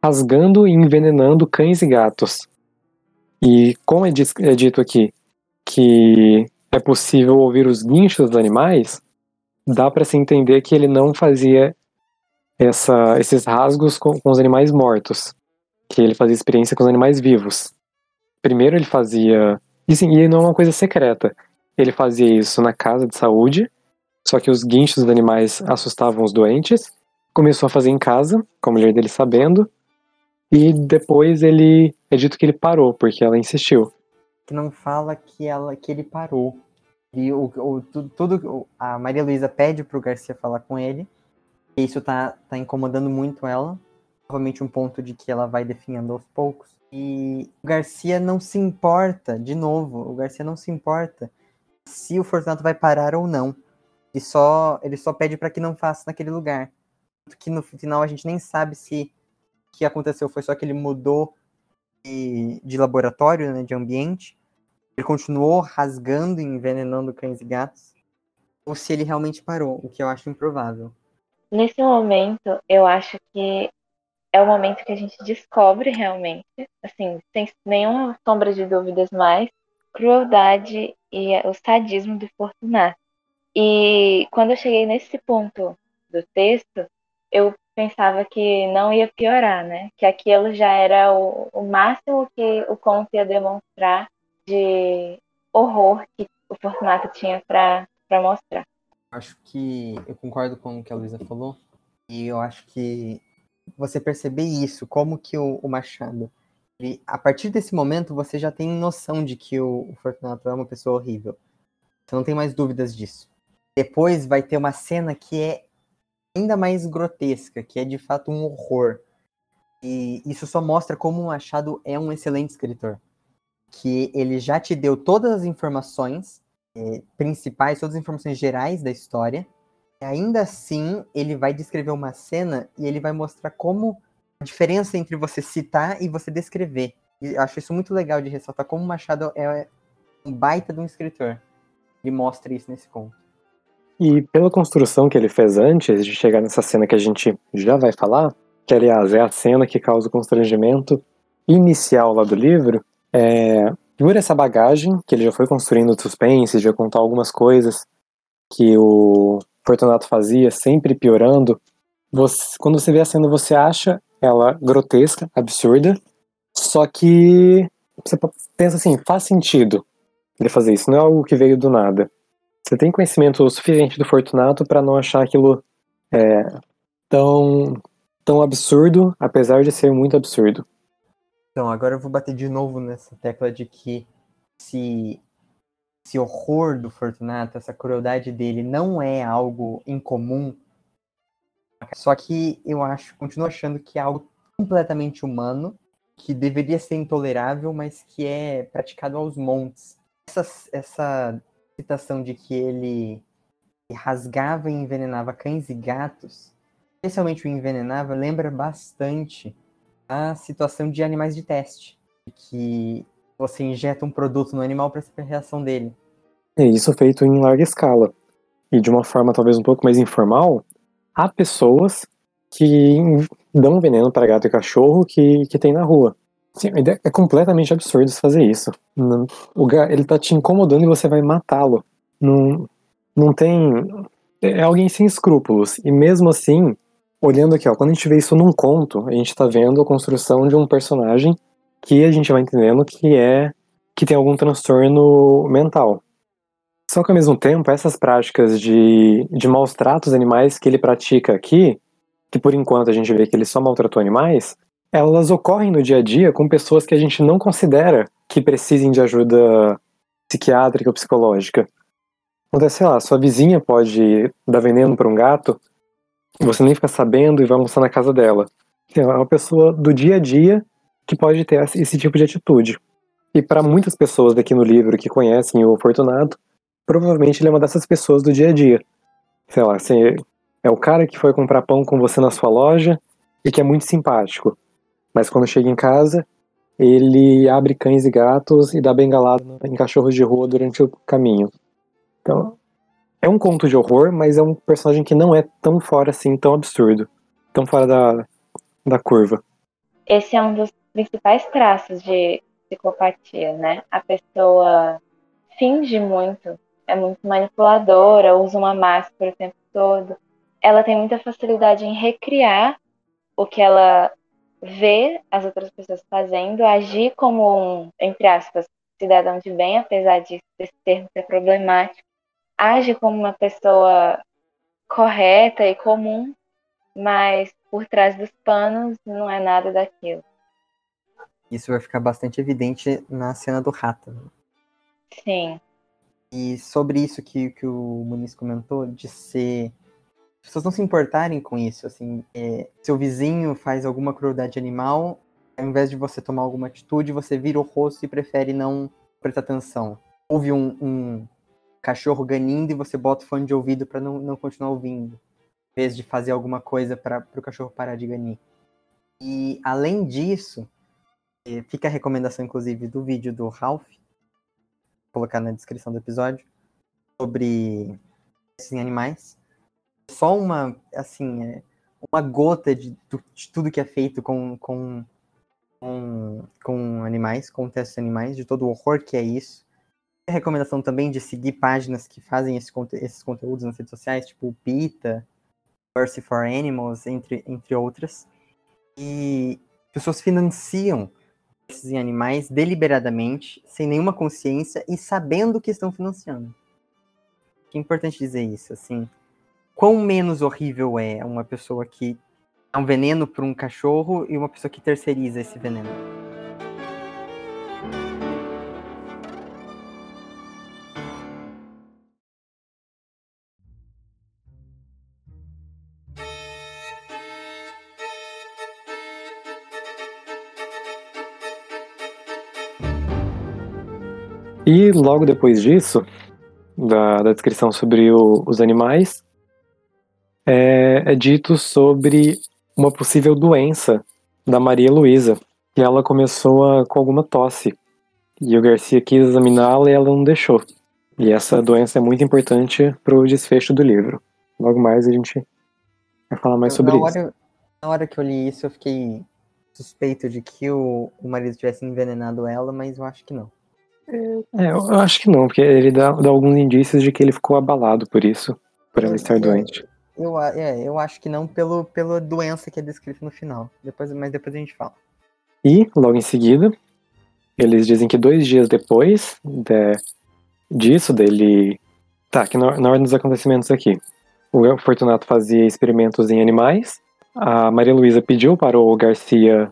rasgando e envenenando cães e gatos. E como é é dito aqui que é possível ouvir os guinchos dos animais, dá para se entender que ele não fazia essa, esses rasgos com, com os animais mortos, que ele fazia experiência com os animais vivos. Primeiro ele fazia, e, sim, e não é uma coisa secreta, ele fazia isso na casa de saúde, só que os guinchos dos animais assustavam os doentes, começou a fazer em casa, com a mulher dele sabendo, e depois ele é dito que ele parou, porque ela insistiu. Que não fala que, ela, que ele parou. E o, o, tudo, a Maria Luísa pede pro Garcia falar com ele, e isso tá, tá incomodando muito ela. Novamente um ponto de que ela vai definhando aos poucos. E o Garcia não se importa, de novo, o Garcia não se importa se o Fortunato vai parar ou não. Ele só, ele só pede para que não faça naquele lugar. Que no final a gente nem sabe se o que aconteceu foi só que ele mudou de, de laboratório, né, de ambiente. Ele continuou rasgando e envenenando cães e gatos. Ou se ele realmente parou, o que eu acho improvável. Nesse momento, eu acho que é o momento que a gente descobre realmente, assim, sem nenhuma sombra de dúvidas mais, crueldade e o sadismo do Fortunato. E quando eu cheguei nesse ponto do texto, eu pensava que não ia piorar, né? Que aquilo já era o, o máximo que o conto ia demonstrar de horror que o Fortunato tinha para mostrar. Acho que eu concordo com o que a Luísa falou. E eu acho que você perceber isso, como que o, o Machado, ele, a partir desse momento, você já tem noção de que o, o Fortunato é uma pessoa horrível. Você não tem mais dúvidas disso. Depois vai ter uma cena que é ainda mais grotesca, que é de fato um horror. E isso só mostra como o Machado é um excelente escritor. Que ele já te deu todas as informações eh, principais, todas as informações gerais da história, ainda assim, ele vai descrever uma cena e ele vai mostrar como diferença entre você citar e você descrever. E acho isso muito legal de ressaltar como Machado é um baita de um escritor. Ele mostra isso nesse conto. E pela construção que ele fez antes de chegar nessa cena que a gente já vai falar, que aliás é a cena que causa o constrangimento inicial lá do livro, é, por essa bagagem que ele já foi construindo de suspense, já contar algumas coisas que o Fortunato fazia, sempre piorando. Você, quando você vê a cena, você acha ela grotesca, absurda, só que você pensa assim, faz sentido ele fazer isso, não é algo que veio do nada. Você tem conhecimento suficiente do Fortunato para não achar aquilo é, tão, tão absurdo, apesar de ser muito absurdo. Então, agora eu vou bater de novo nessa tecla de que se esse horror do Fortunato, essa crueldade dele não é algo incomum. Só que eu acho, continuo achando que é algo completamente humano, que deveria ser intolerável, mas que é praticado aos montes. Essa, essa citação de que ele rasgava e envenenava cães e gatos, especialmente o envenenava, lembra bastante a situação de animais de teste, que você injeta um produto no animal para saber a reação dele. É isso feito em larga escala. E de uma forma talvez um pouco mais informal, há pessoas que dão veneno para gato e cachorro que, que tem na rua. Sim, é completamente absurdo fazer isso. O ele tá te incomodando e você vai matá-lo. Não, não tem. É alguém sem escrúpulos. E mesmo assim, olhando aqui, ó, quando a gente vê isso num conto, a gente tá vendo a construção de um personagem que a gente vai entendendo que é que tem algum transtorno mental. Só que ao mesmo tempo, essas práticas de, de maus tratos animais que ele pratica aqui, que por enquanto a gente vê que ele só maltratou animais, elas ocorrem no dia a dia com pessoas que a gente não considera que precisem de ajuda psiquiátrica ou psicológica. Então, sei lá, sua vizinha pode dar veneno para um gato, você nem fica sabendo e vai almoçar na casa dela. É uma pessoa do dia a dia que pode ter esse tipo de atitude. E para muitas pessoas daqui no livro que conhecem o Fortunato, provavelmente ele é uma dessas pessoas do dia a dia. Sei lá, assim, é o cara que foi comprar pão com você na sua loja e que é muito simpático. Mas quando chega em casa, ele abre cães e gatos e dá bengalada em cachorros de rua durante o caminho. Então, é um conto de horror, mas é um personagem que não é tão fora assim, tão absurdo. Tão fora da, da curva. Esse é um dos principais traços de psicopatia, né? A pessoa finge muito, é muito manipuladora, usa uma máscara o tempo todo. Ela tem muita facilidade em recriar o que ela vê as outras pessoas fazendo, agir como um, entre aspas, cidadão de bem, apesar de esse termo ser problemático, age como uma pessoa correta e comum mas por trás dos panos não é nada daquilo. Isso vai ficar bastante evidente na cena do rato. Né? Sim. E sobre isso que, que o Muniz comentou, de ser. As pessoas não se importarem com isso, assim. É, seu vizinho faz alguma crueldade animal, ao invés de você tomar alguma atitude, você vira o rosto e prefere não prestar atenção. Houve um, um cachorro ganindo e você bota o fone de ouvido para não, não continuar ouvindo, em vez de fazer alguma coisa para o cachorro parar de ganir. E além disso, é, fica a recomendação, inclusive, do vídeo do Ralph, colocar na descrição do episódio, sobre esses animais. Só uma, assim, é, uma gota de, de, tudo que é feito com, com, com, com animais, com testes animais, de todo o horror que é isso. A recomendação também de seguir páginas que fazem esse, esses conteúdos nas redes sociais, tipo o PITA, Mercy for Animals, entre, entre outras. E pessoas financiam esses animais deliberadamente, sem nenhuma consciência e sabendo que estão financiando. É importante dizer isso, assim. Quão menos horrível é uma pessoa que é um veneno para um cachorro e uma pessoa que terceiriza esse veneno. E logo depois disso, da, da descrição sobre o, os animais, é, é, dito sobre uma possível doença da Maria Luísa, que ela começou a, com alguma tosse. E o Garcia quis examiná-la e ela não deixou. E essa doença é muito importante para o desfecho do livro. Logo mais a gente vai falar mais sobre na isso. Hora, na hora que eu li isso, eu fiquei suspeito de que o, o marido tivesse envenenado ela, mas eu acho que não. É, eu acho que não, porque ele dá, dá, alguns indícios de que ele ficou abalado por isso, por ela estar doente. Eu, é, eu acho que não pelo, pela doença que é descrita no final. Depois, mas depois a gente fala. E, logo em seguida, eles dizem que dois dias depois de, disso, dele. Tá, que na, na ordem dos acontecimentos aqui. O Fortunato fazia experimentos em animais. A Maria Luísa pediu para o Garcia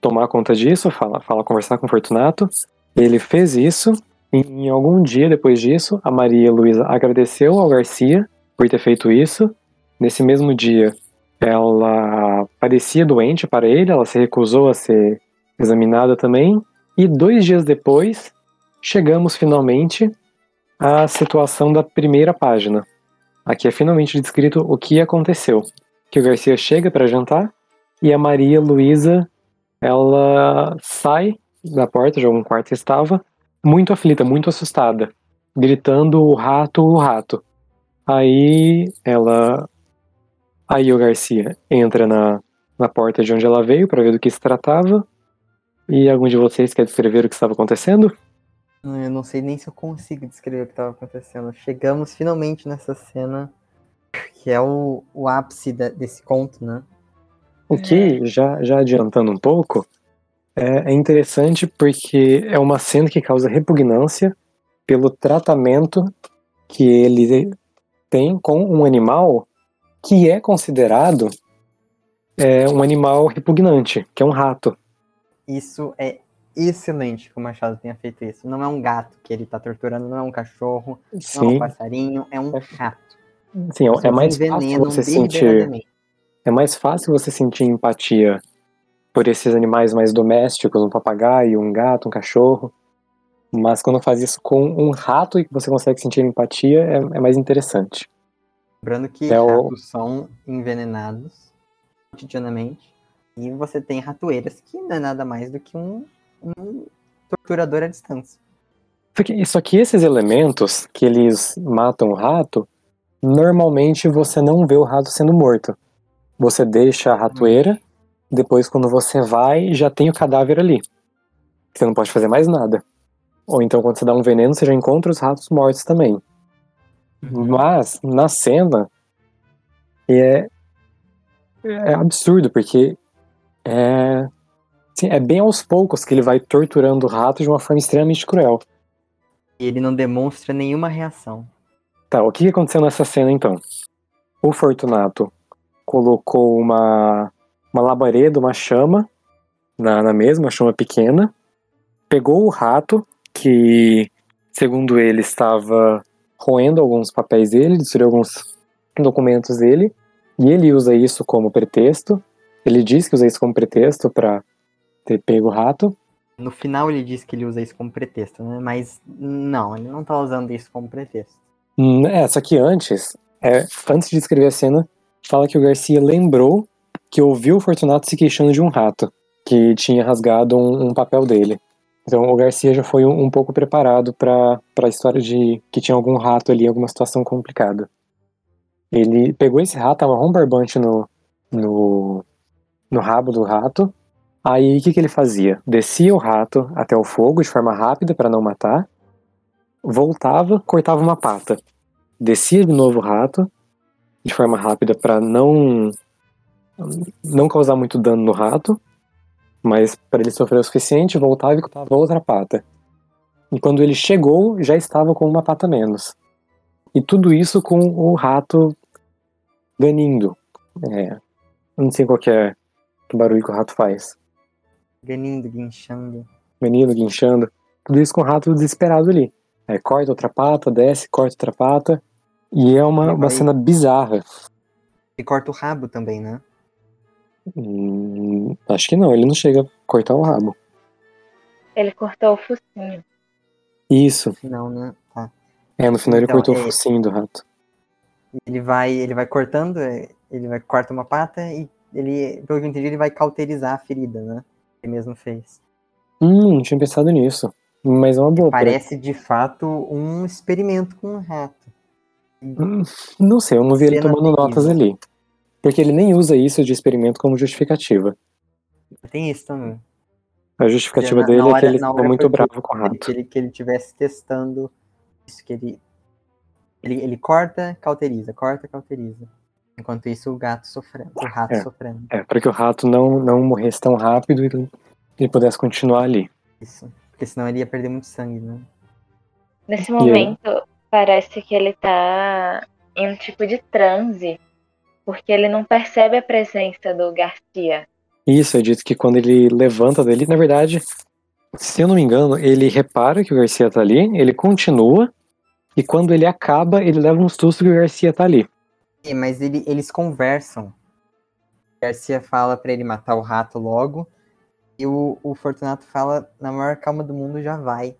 tomar conta disso, fala, fala conversar com o Fortunato. Ele fez isso. E em algum dia depois disso, a Maria Luísa agradeceu ao Garcia por ter feito isso. Nesse mesmo dia, ela parecia doente para ele, ela se recusou a ser examinada também. E dois dias depois, chegamos finalmente à situação da primeira página. Aqui é finalmente descrito o que aconteceu. Que o Garcia chega para jantar e a Maria Luísa ela sai da porta de algum quarto que estava, muito aflita, muito assustada, gritando o rato, o rato. Aí ela. Aí o Garcia entra na, na porta de onde ela veio para ver do que se tratava. E algum de vocês quer descrever o que estava acontecendo? Eu não sei nem se eu consigo descrever o que estava acontecendo. Chegamos finalmente nessa cena que é o, o ápice da, desse conto, né? O que, já, já adiantando um pouco, é, é interessante porque é uma cena que causa repugnância pelo tratamento que ele tem com um animal que é considerado é, um animal repugnante, que é um rato. Isso é excelente que o Machado tenha feito isso. Não é um gato que ele está torturando, não é um cachorro, Sim. não é um passarinho, é um rato. Sim, é, é mais fácil você sentir. É mais fácil você sentir empatia por esses animais mais domésticos, um papagaio, um gato, um cachorro. Mas quando faz isso com um rato e que você consegue sentir empatia, é, é mais interessante. Lembrando que é ratos o... são envenenados cotidianamente. E você tem ratoeiras que não é nada mais do que um, um torturador à distância. Só que, só que esses elementos que eles matam o rato, normalmente você não vê o rato sendo morto. Você deixa a ratoeira depois, quando você vai, já tem o cadáver ali. Você não pode fazer mais nada. Ou então, quando você dá um veneno, você já encontra os ratos mortos também. Uhum. Mas, na cena, é, é absurdo, porque é, assim, é bem aos poucos que ele vai torturando o rato de uma forma extremamente cruel. E ele não demonstra nenhuma reação. Tá, o que aconteceu nessa cena então? O Fortunato colocou uma, uma labareda, uma chama na, na mesa, uma chama pequena, pegou o rato, que segundo ele estava roendo alguns papéis dele, destruiu alguns documentos dele, e ele usa isso como pretexto. Ele diz que usa isso como pretexto para ter pego o rato. No final ele diz que ele usa isso como pretexto, né? Mas não, ele não tá usando isso como pretexto. Hum, É, só que antes, é, antes de escrever a cena, fala que o Garcia lembrou que ouviu o Fortunato se queixando de um rato, que tinha rasgado um, um papel dele. Então o Garcia já foi um, um pouco preparado para a história de que tinha algum rato ali, alguma situação complicada. Ele pegou esse rato, tava um barbante no, no, no rabo do rato. Aí o que, que ele fazia? Descia o rato até o fogo de forma rápida para não matar, voltava, cortava uma pata. Descia de novo o rato de forma rápida para não não causar muito dano no rato, mas para ele sofrer o suficiente, voltava e cortava outra pata. E quando ele chegou, já estava com uma pata menos. E tudo isso com o rato ganindo. É, não sei qual que é o barulho que o rato faz. Ganindo, guinchando. Menino guinchando. Tudo isso com o rato desesperado ali. É, corta outra pata, desce, corta outra pata. E é uma, uma cena bizarra. E corta o rabo também, né? Hum, acho que não, ele não chega a cortar o rabo. Ele cortou o focinho. Isso. No final, né? Tá. É, no final ele Então, cortou é- o focinho do rato. Ele vai, ele vai cortando, é, ele vai corta uma pata e ele, pelo que eu entendi, ele vai cauterizar a ferida, né? Ele mesmo fez. Hum, não tinha pensado nisso. Mas é uma boa. pra- Parece de fato um experimento com um rato. Hum, Não sei, eu não vi ele tomando notas ali. Porque ele nem usa isso de experimento como justificativa. Tem isso também. A justificativa Na- dele na é que hora- ele estava hora muito bravo com o rato. que ele que ele tivesse testando isso que ele ele, ele corta, cauteriza, corta, cauteriza. Enquanto isso o gato sofrendo, o rato É. sofrendo. É, para que o rato não, não morresse tão rápido e ele, ele pudesse continuar ali. Isso. Porque senão ele ia perder muito sangue, né? Nesse momento, parece que ele tá em um tipo de transe, porque ele não percebe a presença do Garcia. Isso, é dito que quando ele levanta dali, na verdade, se eu não me engano, ele repara que o Garcia tá ali, ele continua, e quando ele acaba, ele leva um susto que o Garcia tá ali. É, mas ele- eles conversam. Garcia fala pra ele matar o rato logo. E o, o Fortunato fala, na maior calma do mundo, já vai.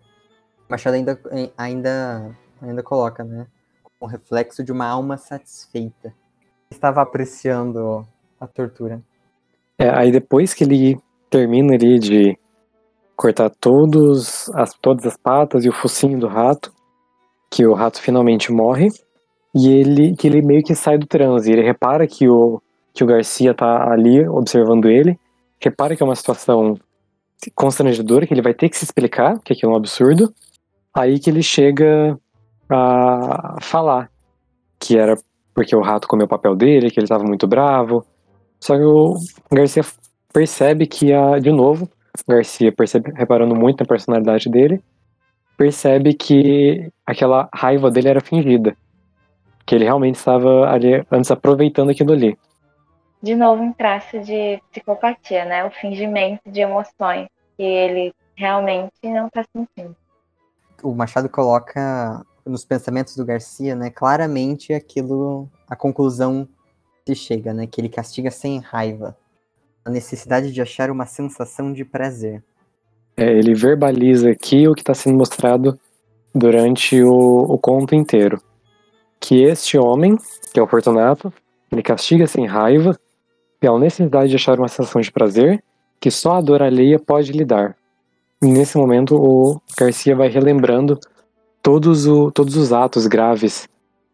O Machado ainda, ainda, ainda coloca, né? Um reflexo de uma alma satisfeita. Estava apreciando a tortura. É, aí depois que ele termina ali de cortar todos as, todas as patas e o focinho do rato, que o rato finalmente morre, e ele que ele meio que sai do transe. Ele repara que o, que o Garcia tá ali observando ele, repara que é uma situação constrangedora, que ele vai ter que se explicar, que aquilo é um absurdo. Aí que ele chega a falar que era porque o rato comeu o papel dele, que ele estava muito bravo. Só que o Garcia percebe que, a, de novo, o Garcia percebe, reparando muito na personalidade dele, percebe que aquela raiva dele era fingida. Que ele realmente estava ali antes aproveitando aquilo ali. De novo, um traço de psicopatia, né? O fingimento de emoções que ele realmente não tá sentindo. O Machado coloca nos pensamentos do Garcia, né? Claramente aquilo, a conclusão se chega, né? Que ele castiga sem raiva. A necessidade de achar uma sensação de prazer. É, ele verbaliza aqui o que está sendo mostrado durante o, o conto inteiro. Que este homem, que é o Fortunato, ele castiga sem raiva, pela necessidade de achar uma sensação de prazer que só a dor alheia pode lhe dar. E nesse momento, o Garcia vai relembrando todos, o, todos os atos graves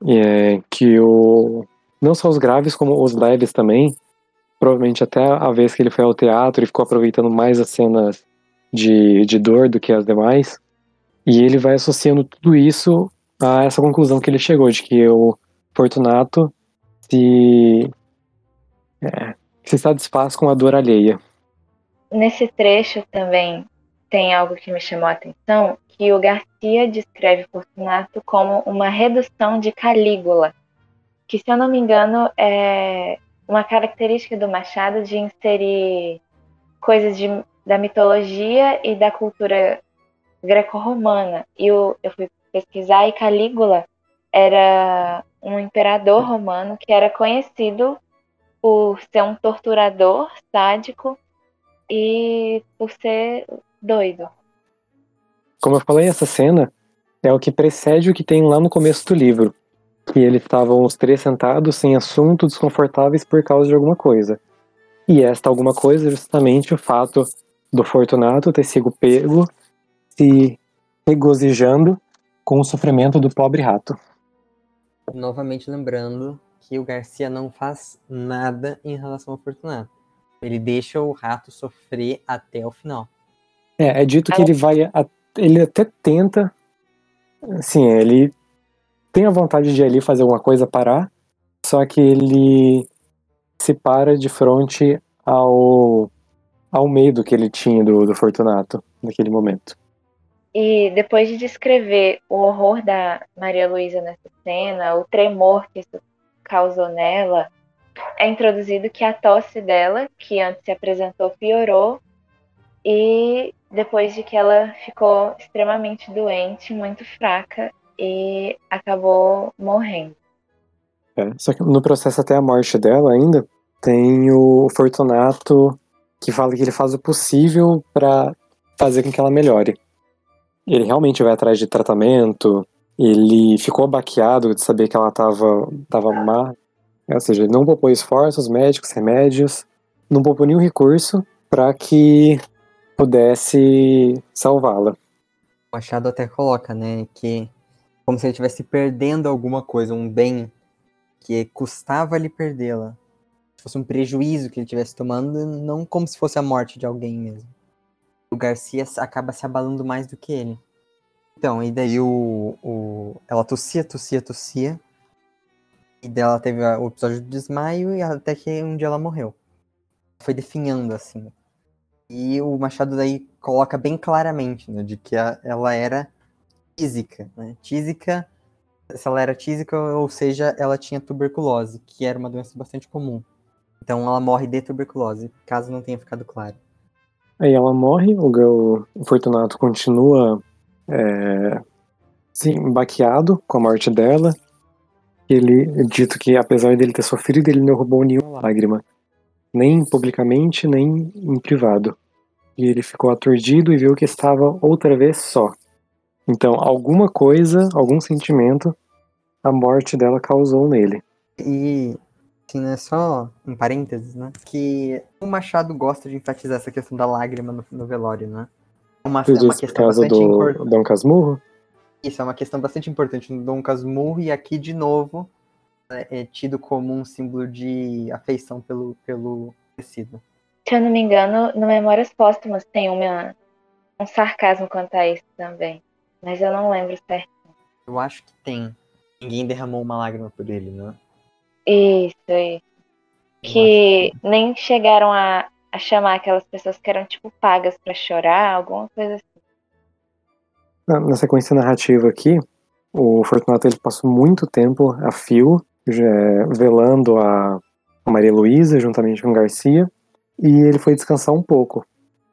é, que o. Não só os graves, como os leves também. Provavelmente até a vez que ele foi ao teatro e ficou aproveitando mais as cenas de, de dor do que as demais. E ele vai associando tudo isso a essa conclusão que ele chegou, de que o Fortunato se, é, se satisfaz com a dor alheia. Nesse trecho também tem algo que me chamou a atenção, que o Garcia descreve Fortunato como uma redução de Calígula, que se eu não me engano é uma característica do Machado de inserir coisas de, da mitologia e da cultura greco-romana. E eu, eu fui pesquisar e Calígula era um imperador romano que era conhecido por ser um torturador sádico e por ser doido. Como eu falei, essa cena é o que precede o que tem lá no começo do livro. Que eles estavam os três sentados sem assunto, desconfortáveis por causa de alguma coisa. E esta alguma coisa é justamente o fato do Fortunato ter sido pego se regozijando com o sofrimento do pobre rato. Novamente lembrando que o Garcia não faz nada em relação ao Fortunato. Ele deixa o rato sofrer até o final. É, é dito que ele vai. Ele até tenta. Assim, ele tem a vontade de ali fazer alguma coisa parar, só que ele se para de frente ao, ao medo que ele tinha do, do Fortunato naquele momento. E depois de descrever o horror da Maria Luísa nessa cena, o tremor que isso causou nela, é introduzido que a tosse dela, que antes se apresentou, piorou e depois de que ela ficou extremamente doente, muito fraca e acabou morrendo. É, só que no processo até a morte dela ainda, tem o Fortunato que fala que ele faz o possível para fazer com que ela melhore. Ele realmente vai atrás de tratamento, ele ficou abaqueado de saber que ela estava tava má, ou seja, ele não poupou esforços, médicos, remédios, não poupou nenhum recurso para que pudesse salvá-la. O Machado até coloca, né, que como se ele estivesse perdendo alguma coisa, um bem que custava lhe perdê-la. Se fosse um prejuízo que ele estivesse tomando, não como se fosse a morte de alguém mesmo o Garcia acaba se abalando mais do que ele. Então, e daí o, o ela tossia, tossia, tossia. E dela teve o episódio do desmaio e até que um dia ela morreu. Foi definhando assim. E o Machado daí coloca bem claramente, né, de que a, ela era tísica, né? Tísica, se ela era tísica, ou seja, ela tinha tuberculose, que era uma doença bastante comum. Então ela morre de tuberculose, caso não tenha ficado claro. Aí ela morre, o, o Fortunato continua é, sim, baqueado com a morte dela. Ele dito que, apesar dele ter sofrido, ele não roubou nenhuma lágrima, nem publicamente, nem em privado. E ele ficou aturdido e viu que estava outra vez só. Então, alguma coisa, algum sentimento, a morte dela causou nele. E assim, né, só um parênteses, né, que o Machado gosta de enfatizar essa questão da lágrima no, no velório, né? É uma, é uma questão bastante do importante. Dom Casmurro? Isso, é uma questão bastante importante no Dom Casmurro, e aqui, de novo, é, é tido como um símbolo de afeição pelo, pelo tecido. Se eu não me engano, no Memórias Póstumas tem uma, um sarcasmo quanto a isso também, mas eu não lembro certo. Eu acho que tem. Ninguém derramou uma lágrima por ele, né? Isso, isso. Que nem chegaram a, a chamar aquelas pessoas que eram, tipo, pagas para chorar, alguma coisa assim. Na, sequência narrativa aqui, o Fortunato ele passou muito tempo a fio, velando a, Maria Luísa juntamente com o Garcia, e ele foi descansar um pouco.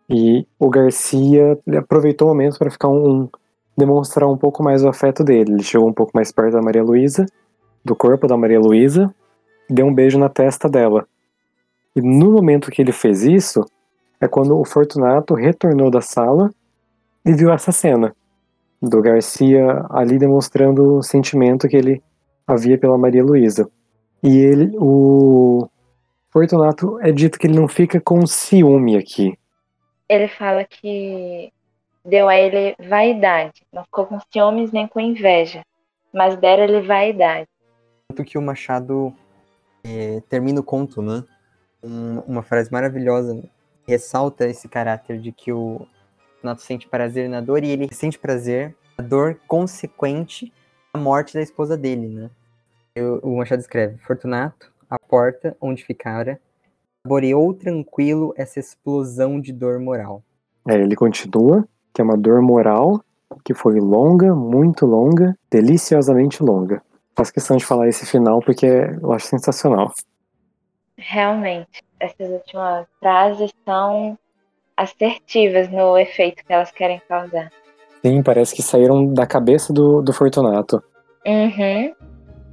E o Garcia aproveitou o momento para ficar um, um, demonstrar um pouco mais o afeto dele. Ele chegou um pouco mais perto da Maria Luísa, do corpo da Maria Luísa, deu um beijo na testa dela. E no momento que ele fez isso, é quando o Fortunato retornou da sala e viu essa cena do Garcia ali demonstrando o sentimento que ele havia pela Maria Luísa. E ele, o Fortunato, é dito que ele não fica com ciúme aqui. Ele fala que deu a ele vaidade, não ficou com ciúmes nem com inveja, mas deram ele vaidade. Tanto que o Machado é, termina o conto, né? Um, uma frase maravilhosa ressalta esse caráter de que o Nato sente prazer na dor e ele sente prazer na dor consequente morte da esposa dele, né? Eu, o Machado escreve: Fortunato, a porta onde ficara, saboreou tranquilo essa explosão de dor moral. É, ele continua que é uma dor moral que foi longa, muito longa, deliciosamente longa faço questão de falar esse final porque eu acho sensacional. Realmente, essas últimas frases são assertivas no efeito que elas querem causar. Sim, parece que saíram da cabeça do, do Fortunato. Uhum,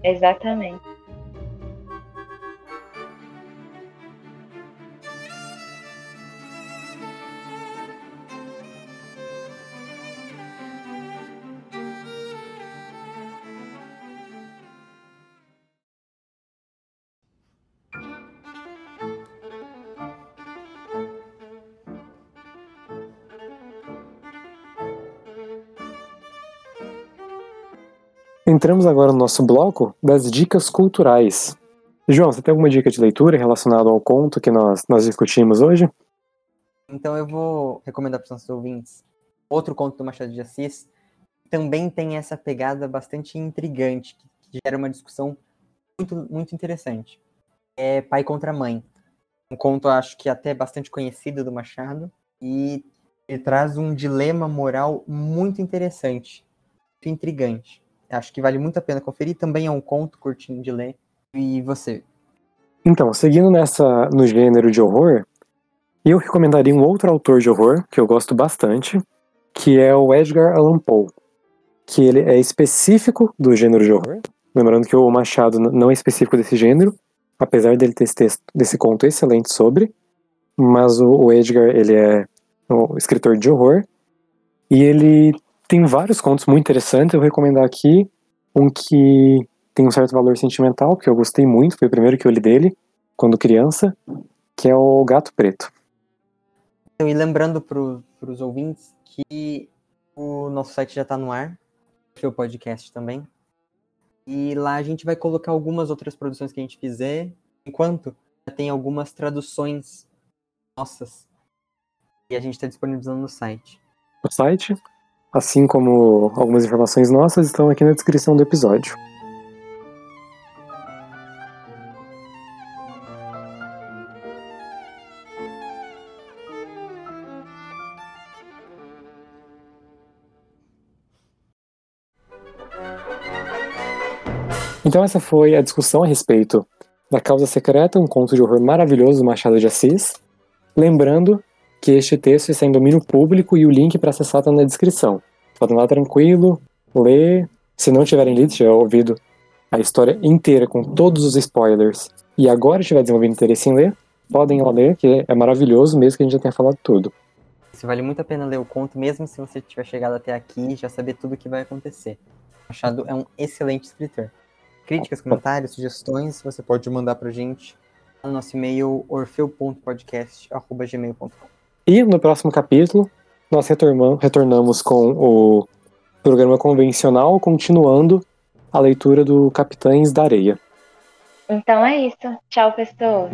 exatamente. Entramos agora no nosso bloco das dicas culturais. João, você tem alguma dica de leitura relacionada ao conto que nós, nós discutimos hoje? Então eu vou recomendar para os nossos ouvintes outro conto do Machado de Assis. Também tem essa pegada bastante intrigante, que gera uma discussão muito, muito interessante. É Pai contra Mãe. Um conto, acho que até bastante conhecido do Machado. E ele traz um dilema moral muito interessante, muito intrigante. Acho que vale muito a pena conferir. Também é um conto curtinho de ler. E você? Então, seguindo nessa no gênero de horror, eu recomendaria um outro autor de horror que eu gosto bastante, que é o Edgar Allan Poe, que ele é específico do gênero de horror. Lembrando que o Machado não é específico desse gênero, apesar dele ter esse texto, desse conto excelente sobre, mas o, o Edgar ele é um escritor de horror e ele tem vários contos muito interessantes. Eu vou recomendar aqui um que tem um certo valor sentimental, porque eu gostei muito, foi o primeiro que eu li dele quando criança, que é o Gato Preto. Então, e lembrando para os ouvintes que o nosso site já está no ar, o podcast também. E lá a gente vai colocar algumas outras produções que a gente fizer, enquanto já tem algumas traduções nossas e a gente está disponibilizando no site. O site assim como algumas informações nossas, estão aqui na descrição do episódio. Então essa foi a discussão a respeito da Causa Secreta, um conto de horror maravilhoso do Machado de Assis. Lembrando que este texto está em domínio público e o link para acessar está na descrição. Podem lá tranquilo, ler. Se não tiverem lido, tiver ouvido a história inteira com todos os spoilers e agora estiver desenvolvendo interesse em ler, podem lá ler, que é maravilhoso mesmo que a gente já tenha falado tudo. Isso vale muito a pena ler o conto, mesmo se você tiver chegado até aqui e já saber tudo o que vai acontecer. Machado é um excelente escritor. Críticas, comentários, sugestões, você pode mandar pra gente no nosso e-mail orfeu.podcast.gmail.com. E no próximo capítulo, nós retornamos com o programa convencional, continuando a leitura do Capitães da Areia. Então é isso. Tchau, pessoas.